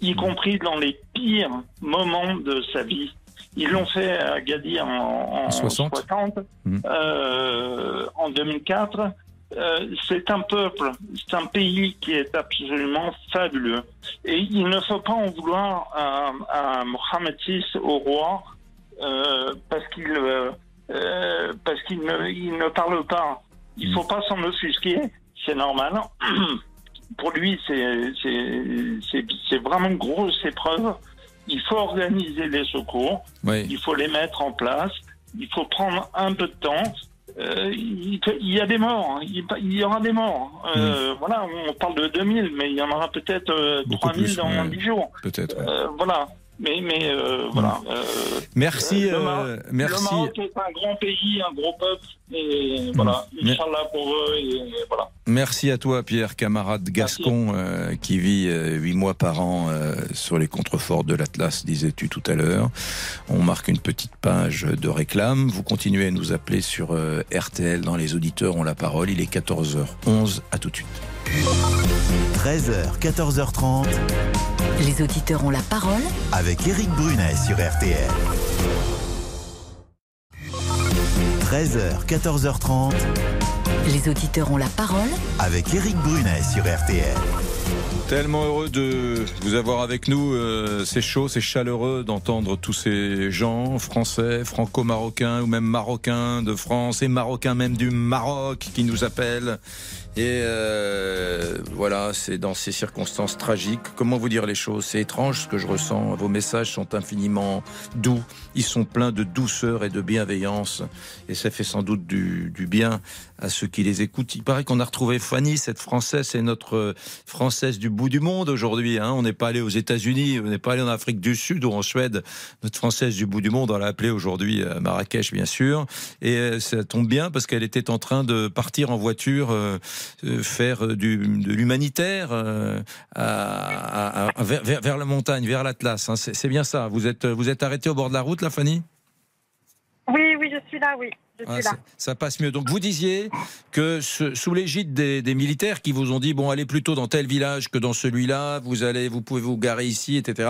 y compris dans les pires moments de sa vie. Ils l'ont fait à Gadir en, en 60. 60, euh, en 2004. Euh, c'est un peuple, c'est un pays qui est absolument fabuleux. Et il ne faut pas en vouloir à, à Mohamed VI, au roi, euh, parce qu'il euh, parce qu'il ne, il ne parle pas. Il faut pas s'en offusquer, c'est normal. Pour lui, c'est c'est- c'est c'est vraiment une grosse épreuve. Il faut organiser les secours, Oui. il faut les mettre en place, il faut prendre un peu de temps. Euh, il, il y a des morts, hein. il, il y aura des morts. Euh, Voilà, on parle de 2000, mais il y en aura peut-être euh, Beaucoup 3000 plus, dans ouais. 10 jours. Peut-être. ouais. Euh, voilà. Mais, mais euh, voilà. euh, Merci, le euh, Maroc- merci. Le Maroc est un grand pays, un gros peuple. Et voilà, Mm. Inch'Allah pour eux. Et voilà. Merci à toi, Pierre, camarade gascon, euh, qui vit huit mois par an sur les contreforts de l'Atlas, disais-tu tout à l'heure. On marque une petite page de réclame. Vous continuez à nous appeler sur RTL dans les auditeurs ont la parole. Il est 14h11. À tout de suite. 13h, 14h30. Les auditeurs ont la parole Avec Eric Brunet sur RTL. 13h, 14h30. Les auditeurs ont la parole avec Éric Brunet sur RTL. Tellement heureux de vous avoir avec nous. Euh, c'est chaud, c'est chaleureux d'entendre tous ces gens français, franco-marocains ou même marocains de France et marocains même du Maroc qui nous appellent. Et euh, voilà, c'est dans ces circonstances tragiques. Comment vous dire les choses? C'est étrange ce que je ressens. Vos messages sont infiniment doux. Ils sont pleins de douceur et de bienveillance. Et ça fait sans doute du, du bien à ceux qui les écoutent. Il paraît qu'on a retrouvé Fanny, cette Française, c'est notre Française du bout du monde aujourd'hui. Hein. On n'est pas allé aux États-Unis, on n'est pas allé en Afrique du Sud ou en Suède. Notre Française du bout du monde, on l'a appelée aujourd'hui à Marrakech, bien sûr. Et euh, ça tombe bien parce qu'elle était en train de partir en voiture, euh, euh, faire du, de l'humanitaire euh, à, à, vers, vers, vers, la montagne, vers l'Atlas. Hein. C'est bien ça. Vous êtes, vous êtes arrêté au bord de la route, là, Fanny? Oui, oui, je suis là, oui. Ah, ça, ça, passe mieux. Donc vous disiez que ce, sous l'égide des, des, militaires qui vous ont dit bon allez plutôt dans tel village que dans celui-là, vous allez, vous pouvez vous garer ici, etc.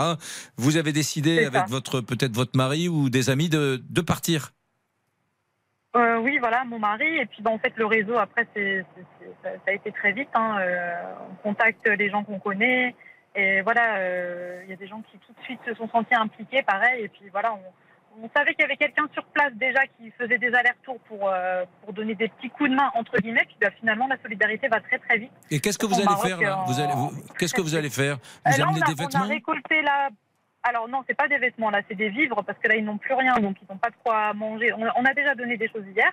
Vous avez décidé avec votre peut-être votre mari ou des amis de, de partir. Euh, oui, voilà, mon mari. Et puis, en fait, le réseau, après, c'est, ça, ça, a été très vite. Hein. Euh, on contacte les gens qu'on connaît. Et voilà, euh, il y a des gens qui tout de suite se sont sentis impliqués, pareil. Et puis, voilà, on, on savait qu'il y avait quelqu'un sur place déjà qui faisait des allers-retours pour, pour donner des petits coups de main, entre guillemets. Puis, ben, finalement, la solidarité va très, très vite. Et qu'est-ce que vous allez Maroc, faire, là? Vous allez, vous, Qu'est-ce que vous allez faire? Vous là, amenez on a, des vêtements On a récolté la. Alors non, c'est pas des vêtements là, c'est des vivres parce que là ils n'ont plus rien, donc ils n'ont pas de quoi manger. On a, déjà donné des choses hier,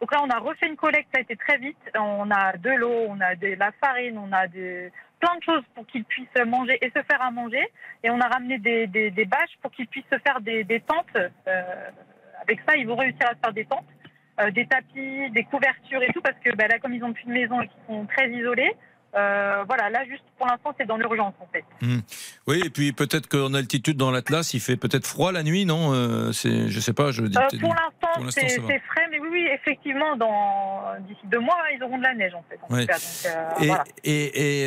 donc là on a refait une collecte, ça a été très vite. On a de l'eau, on a de la farine, on a de, plein de choses pour qu'ils puissent manger et se faire à manger. Et on a ramené des, bâches pour qu'ils puissent se faire des, des tentes. Euh, avec ça, ils vont réussir à se faire des tentes, euh, des tapis, des couvertures et tout, parce que bah, là comme ils n'ont plus de maison et qu'ils sont très isolés. Euh, voilà, là juste pour l'instant c'est dans l'urgence en fait. Mmh. Oui, et puis peut-être qu'en altitude dans l'Atlas, il fait peut-être froid la nuit, non euh, C'est, je sais pas, je dis. Euh, pour l'instant, c'est, c'est frais, mais oui, oui, effectivement, dans d'ici deux mois, ils auront de la neige en fait. En ouais. cas, donc, et, voilà. et,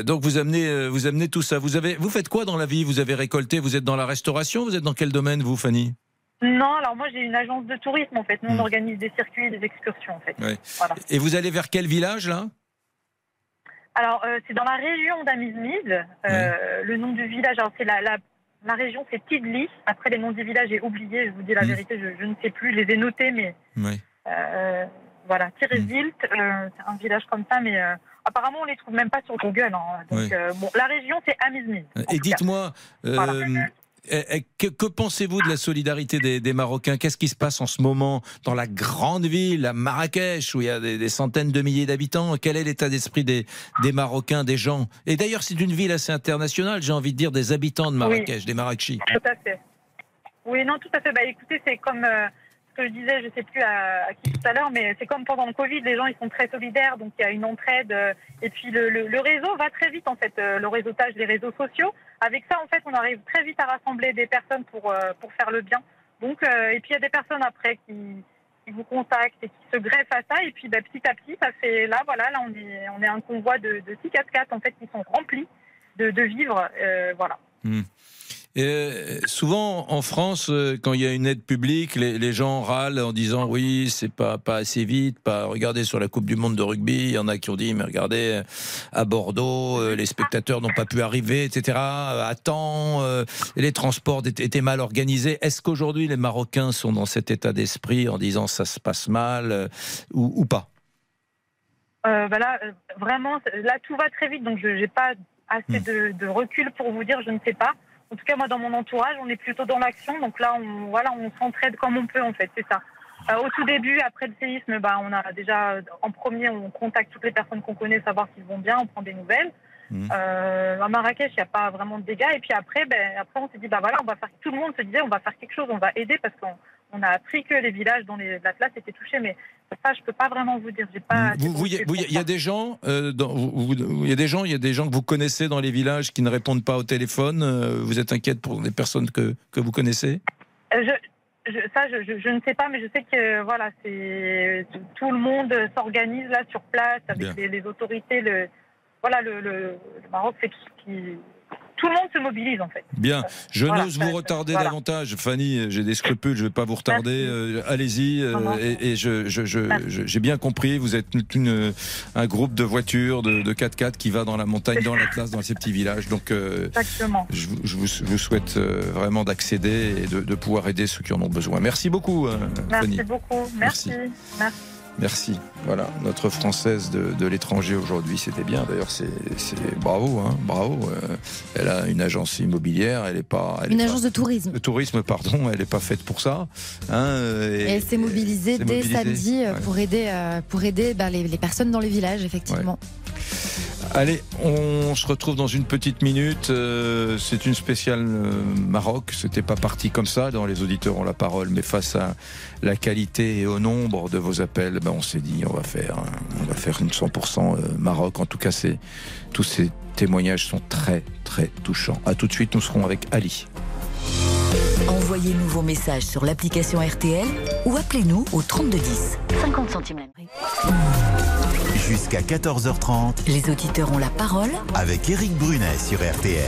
et donc vous amenez, vous amenez tout ça. Vous avez, vous faites quoi dans la vie? Vous avez récolté Vous êtes dans la restauration Vous êtes dans quel domaine vous, Fanny? Non, alors moi j'ai une agence de tourisme en fait. Nous on organise des circuits, des excursions en fait. Voilà. Et vous allez vers quel village là? Alors euh, c'est dans la région d'Amizmiz. Euh. Le nom du village, alors c'est la, la, la, région c'est Tidli. Après les noms du village j'ai oublié, je vous dis la mmh. vérité, je, je, ne sais plus. Je les ai notés mais euh, voilà, Tirezilt, mmh. c'est un village comme ça mais euh, apparemment on les trouve même pas sur Google. Hein. Donc bon, la région c'est Amizmiz. Et dites-moi. Voilà. Que, que pensez-vous de la solidarité des, des Marocains? Qu'est-ce qui se passe en ce moment dans la grande ville, à Marrakech, où il y a des, des centaines de milliers d'habitants? Quel est l'état d'esprit des, des, Marocains, des gens? Et d'ailleurs, c'est une ville assez internationale, j'ai envie de dire, des habitants de Marrakech, oui. des Marrakechis. Tout à fait. Oui, non, tout à fait. Bah, écoutez, c'est comme euh, ce que je disais, je ne sais plus à, qui tout à l'heure, mais c'est comme pendant le Covid, les gens ils sont très solidaires, donc il y a une entraide. Euh, et puis le, réseau va très vite, en fait, euh, le réseautage des réseaux sociaux. Avec ça, en fait, on arrive très vite à rassembler des personnes pour, euh, pour faire le bien. Donc, et puis il y a des personnes après qui, qui, vous contactent et qui se greffent à ça. Et puis bah, petit à petit, ça fait là, voilà, là on est, on est un convoi de, de 6 4 4 en fait qui sont remplis de, de vivres, voilà. Mmh. Et souvent en France, euh, quand il y a une aide publique, les, les gens râlent en disant oui, c'est pas pas assez vite. Pas regardez sur la Coupe du Monde de rugby, il y en a qui ont dit mais regardez à Bordeaux, euh, les spectateurs n'ont pas pu arriver, etc. À temps, euh, les transports étaient mal organisés. Est-ce qu'aujourd'hui les Marocains sont dans cet état d'esprit en disant ça se passe mal euh, ou, ou, pas? Euh, bah là, vraiment, là tout va très vite, donc je n'ai pas assez de, de recul pour vous dire, je ne sais pas. En tout cas, moi, dans mon entourage, on est plutôt dans l'action. Donc là, on, voilà, on s'entraide comme on peut, en fait. C'est ça. Euh, au tout début, après le séisme, bah, on a déjà, en premier, on contacte toutes les personnes qu'on connaît, savoir s'ils vont bien, on prend des nouvelles. Mmh. Euh, à Marrakech, il n'y a pas vraiment de dégâts. Et puis après, ben, après on s'est dit, bah voilà, on va faire. Tout le monde se disait, on va faire quelque chose, on va aider parce qu'on on a appris que les villages dont les, la place étaient touchés, mais ça, je peux pas vraiment vous dire. J'ai pas. Vous, vous, il y a des gens, euh, il y a des gens, il y a des gens que vous connaissez dans les villages qui ne répondent pas au téléphone. Euh, vous êtes inquiète pour les personnes que que vous connaissez? Euh, je, je, ça, je, je, ne sais pas, mais je sais que voilà, c'est tout le monde s'organise là sur place avec les, les, autorités. Le, voilà, le, le, le Maroc fait tout ce qui tout le monde se mobilise en fait. Bien, je Voilà, n'ose vous retarder voilà. davantage, Fanny. J'ai des scrupules, je ne vais pas vous retarder. Euh, Allez-y. euh, et et je, je- je- je- j'ai bien compris. Vous êtes une, un groupe de voitures, de, de 4x4 qui va dans la montagne, dans l'Atlas, dans ces petits villages. Donc, euh, Exactement. je, vous- souhaite vraiment d'accéder et de, de pouvoir aider ceux qui en ont besoin. Merci beaucoup, euh, Fanny. Merci beaucoup. Merci. Merci. Merci. Voilà, notre française de, de l'étranger aujourd'hui, c'était bien. D'ailleurs, c'est bravo, hein, bravo. Euh, elle a une agence immobilière, elle est pas. elle Une est agence pas- de tourisme. de tourisme, pardon, elle n'est pas faite pour ça. hein, Et elle s'est mobilisée dès mobilisée, samedi euh, ouais. pour aider, euh, pour aider bah, les, les personnes dans les villages, effectivement. Allez, on se retrouve dans une petite minute. Euh, c'est une spéciale euh, Maroc. C'était pas parti comme ça. Dans les auditeurs ont la parole, mais face à la qualité et au nombre de vos appels, ben, on s'est dit on va faire, hein, on va faire une 100% euh, Maroc. En tout cas, c'est tous ces témoignages sont très très touchants. À tout de suite, nous serons avec Ali. Envoyez-nous vos messages sur l'application RTL ou appelez-nous au 3210. 50 centimes la. Jusqu'à 14h30 Les auditeurs ont la parole avec Eric Brunet sur RTL.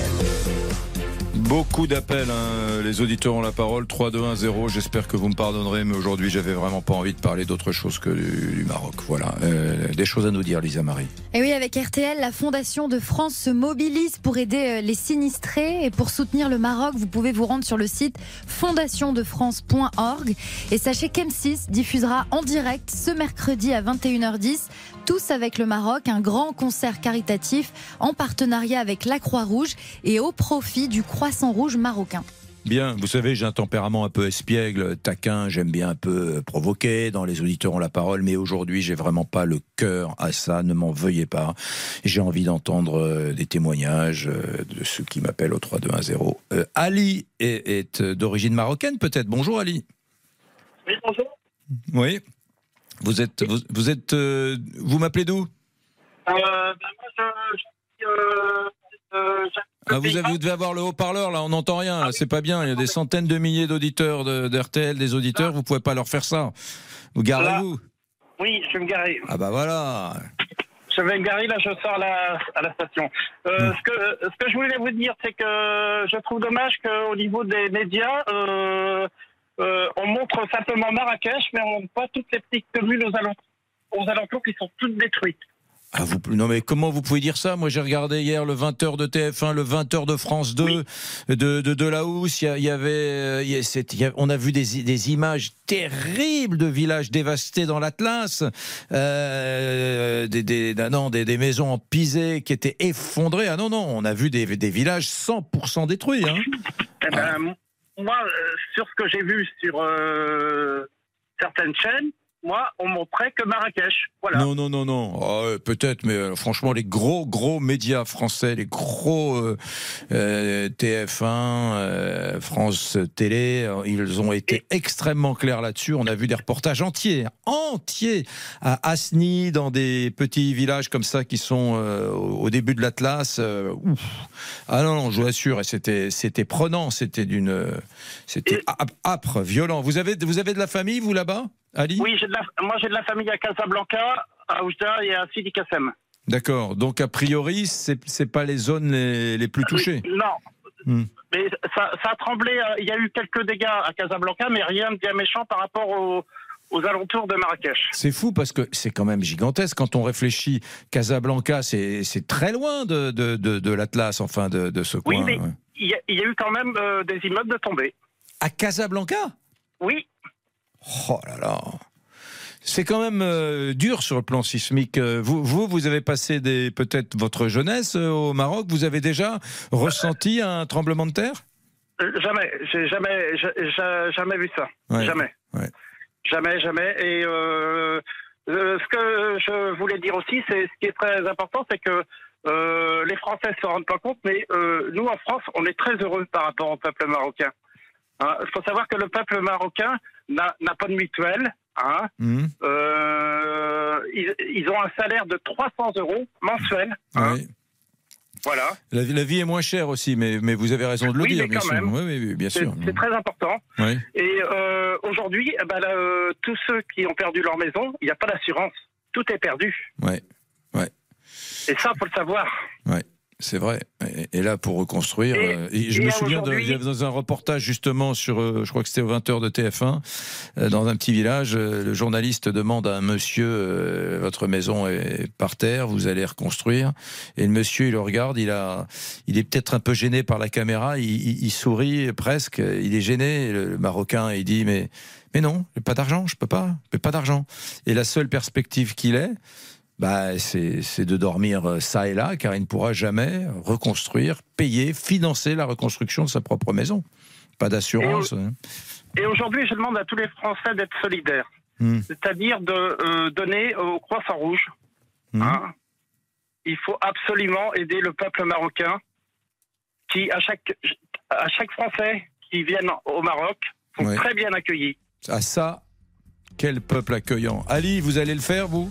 Beaucoup d'appels, hein. les auditeurs ont la parole. 3, 2, 1, 0. J'espère que vous me pardonnerez, mais aujourd'hui, j'avais vraiment pas envie de parler d'autre chose que du, du Maroc. Voilà, Euh, des choses à nous dire, Lisa Marie. Et oui, avec RTL, la Fondation de France se mobilise pour aider euh, les sinistrés et pour soutenir le Maroc, vous pouvez vous rendre sur le site fondationdefrance.org et sachez qu'M6 diffusera en direct ce mercredi à 21h10 tous avec le Maroc, un grand concert caritatif en partenariat avec la Croix-Rouge et au profit du Croissant Rouge marocain. Bien, vous savez, j'ai un tempérament un peu espiègle, taquin, j'aime bien un peu provoquer, dans les auditeurs ont la parole, mais aujourd'hui, j'ai vraiment pas le cœur à ça, ne m'en veuillez pas. J'ai envie d'entendre euh, des témoignages euh, de ceux qui m'appellent au 3210. Euh, Ali est, est, euh, d'origine marocaine, peut-être. Bonjour, Ali. Oui, bonjour. Oui. Vous êtes, vous, vous êtes, euh, vous m'appelez d'où? Ah, vous, avez- vous devez avoir le haut-parleur là, on n'entend rien, c'est pas bien. Il y a des centaines de milliers d'auditeurs de, d'RTL, des auditeurs, vous pouvez pas leur faire ça. Vous garez-vous? Oui, je vais me garer. Ah bah voilà. Je vais me garer, là, je sors la, à la station. Euh, ce, que, ce que je voulais vous dire, c'est que je trouve dommage qu'au niveau des médias, euh, euh, on montre simplement Marrakech, mais on montre pas toutes les petites communes aux alentours, aux alentours qui sont toutes détruites. Ah, vous, non mais comment vous pouvez dire ça? Moi j'ai regardé hier le 20h de TF1, le 20h de France 2, de, de, de la Housse, il y, avait, il y a- c'est- il y a- on a vu des, des images terribles de villages dévastés dans l'Atlas, euh, des, des, ah non, des, des maisons en pisé qui étaient effondrées. Ah non, non, on a vu des, des villages 100% détruits. Hein. Eh ben, moi, euh, sur ce que j'ai vu sur euh, certaines chaînes, moi, on montrait que Marrakech. Voilà. Non, non, non, non. Ah, Peut-être, mais euh, franchement, les gros, gros médias français, les gros euh, euh, TF1, euh, France Télé, ils ont été extrêmement clairs là-dessus. On a vu des reportages entiers, entiers, à Asni, dans des petits villages comme ça qui sont au début de l'Atlas. Ah non, non, je vous assure, c'était, c'était prenant, c'était d'une, c'était âp- âpre, violent. Vous avez, vous avez de la famille, vous là-bas, Ali Oui, j'ai de la, moi j'ai de la famille à Casablanca, à Oujda et à Sidi Kassem. D'accord. Donc a priori, c'est c'est pas les zones les, les plus touchées. Non, Hmm. mais ça, ça a tremblé. euh, Il y a eu quelques dégâts à Casablanca, mais rien de bien méchant par rapport aux, aux alentours de Marrakech. C'est fou parce que c'est quand même gigantesque quand on réfléchit. Casablanca, c'est très loin de, de, de, de l'Atlas, enfin de, de ce Oui, coin. mais ouais. y, a- il y a eu quand même euh, des immeubles de tombés. À Casablanca? Oui. Oh là là. C'est quand même euh, dur sur le plan sismique. Euh, Vous, vous, vous avez passé peut-être votre jeunesse euh, au Maroc. Vous avez déjà ressenti un tremblement de terre? Jamais, j'ai jamais, jamais vu ça. Ouais. Jamais. Ouais. Jamais, jamais. Et euh, ce que je voulais dire aussi, c'est ce qui est très important, c'est que les Français ne se rendent pas compte, mais nous en France, on est très heureux par rapport au peuple marocain. Hein, Il faut savoir que le peuple marocain n'a pas de mutuelle. Hein, Hmm. Euh, ils, ils ont un salaire de 300 euros mensuel. hein. Voilà. La, vie- la vie est moins chère aussi, mais, mais vous avez raison de le Oui, dire, bien sûr. Oui, bien C'est sûr. c'est très important. Et euh, aujourd'hui, eh ben, euh, tous ceux qui ont perdu leur maison, il n'y a pas d'assurance. Tout est perdu. Ouais. Ouais. Et ça, faut le savoir. Ouais. C'est vrai. Et, là, pour reconstruire, euh, je me souviens, de, il y avait dans un reportage justement sur, euh, je crois que c'était au 20h de TF1, euh, dans un petit village, le journaliste demande à un monsieur, votre maison est par terre, vous allez reconstruire. Et le monsieur, il le regarde, il a, il est peut-être un peu gêné par la caméra, il, sourit presque, il est gêné. Le, Marocain, il dit, mais, mais non, pas d'argent, je peux pas, pas d'argent. Et la seule perspective qu'il ait, bah, c'est de dormir euh, ça et là, car il ne pourra jamais reconstruire, payer, financer la reconstruction de sa propre maison. Pas d'assurance. Et, hein. aujourd'hui, je demande à tous les Français d'être solidaires, hmm. c'est-à-dire de euh, donner au Croissant Rouge. Hmm. Hein. il faut absolument aider le peuple marocain, qui à chaque à chaque Français qui viennent au Maroc sont très bien accueillis. À ça, quel peuple accueillant. Ali, vous allez le faire, vous?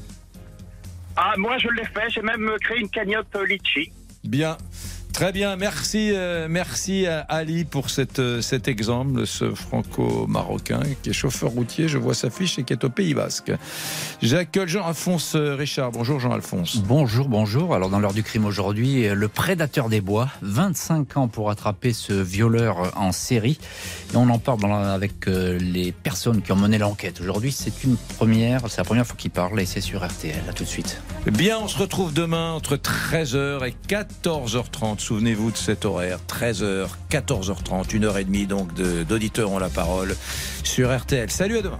Ah, moi, je l'ai fait. J'ai même créé une cagnotte litchi. Bien. Très bien, merci, euh, merci à Ali pour cette, euh, cet exemple, ce franco-marocain qui est chauffeur routier, je vois sa fiche et qui est au Pays Basque. J'accueille Jean-Alphonse euh, Richard. Bonjour Jean-Alphonse. Bonjour, bonjour. Alors dans l'heure du crime aujourd'hui, le prédateur des bois, 25 ans pour attraper ce violeur en série. Et on en parle avec les personnes qui ont mené l'enquête. Aujourd'hui, c'est une première, c'est la première fois qu'il parle et c'est sur RTL. À tout de suite. Bien, on se retrouve demain entre 13h et 14h30 Souvenez-vous de cet horaire, 13h, 14h30, 1h30 donc d'auditeurs ont la parole sur RTL. Salut à demain.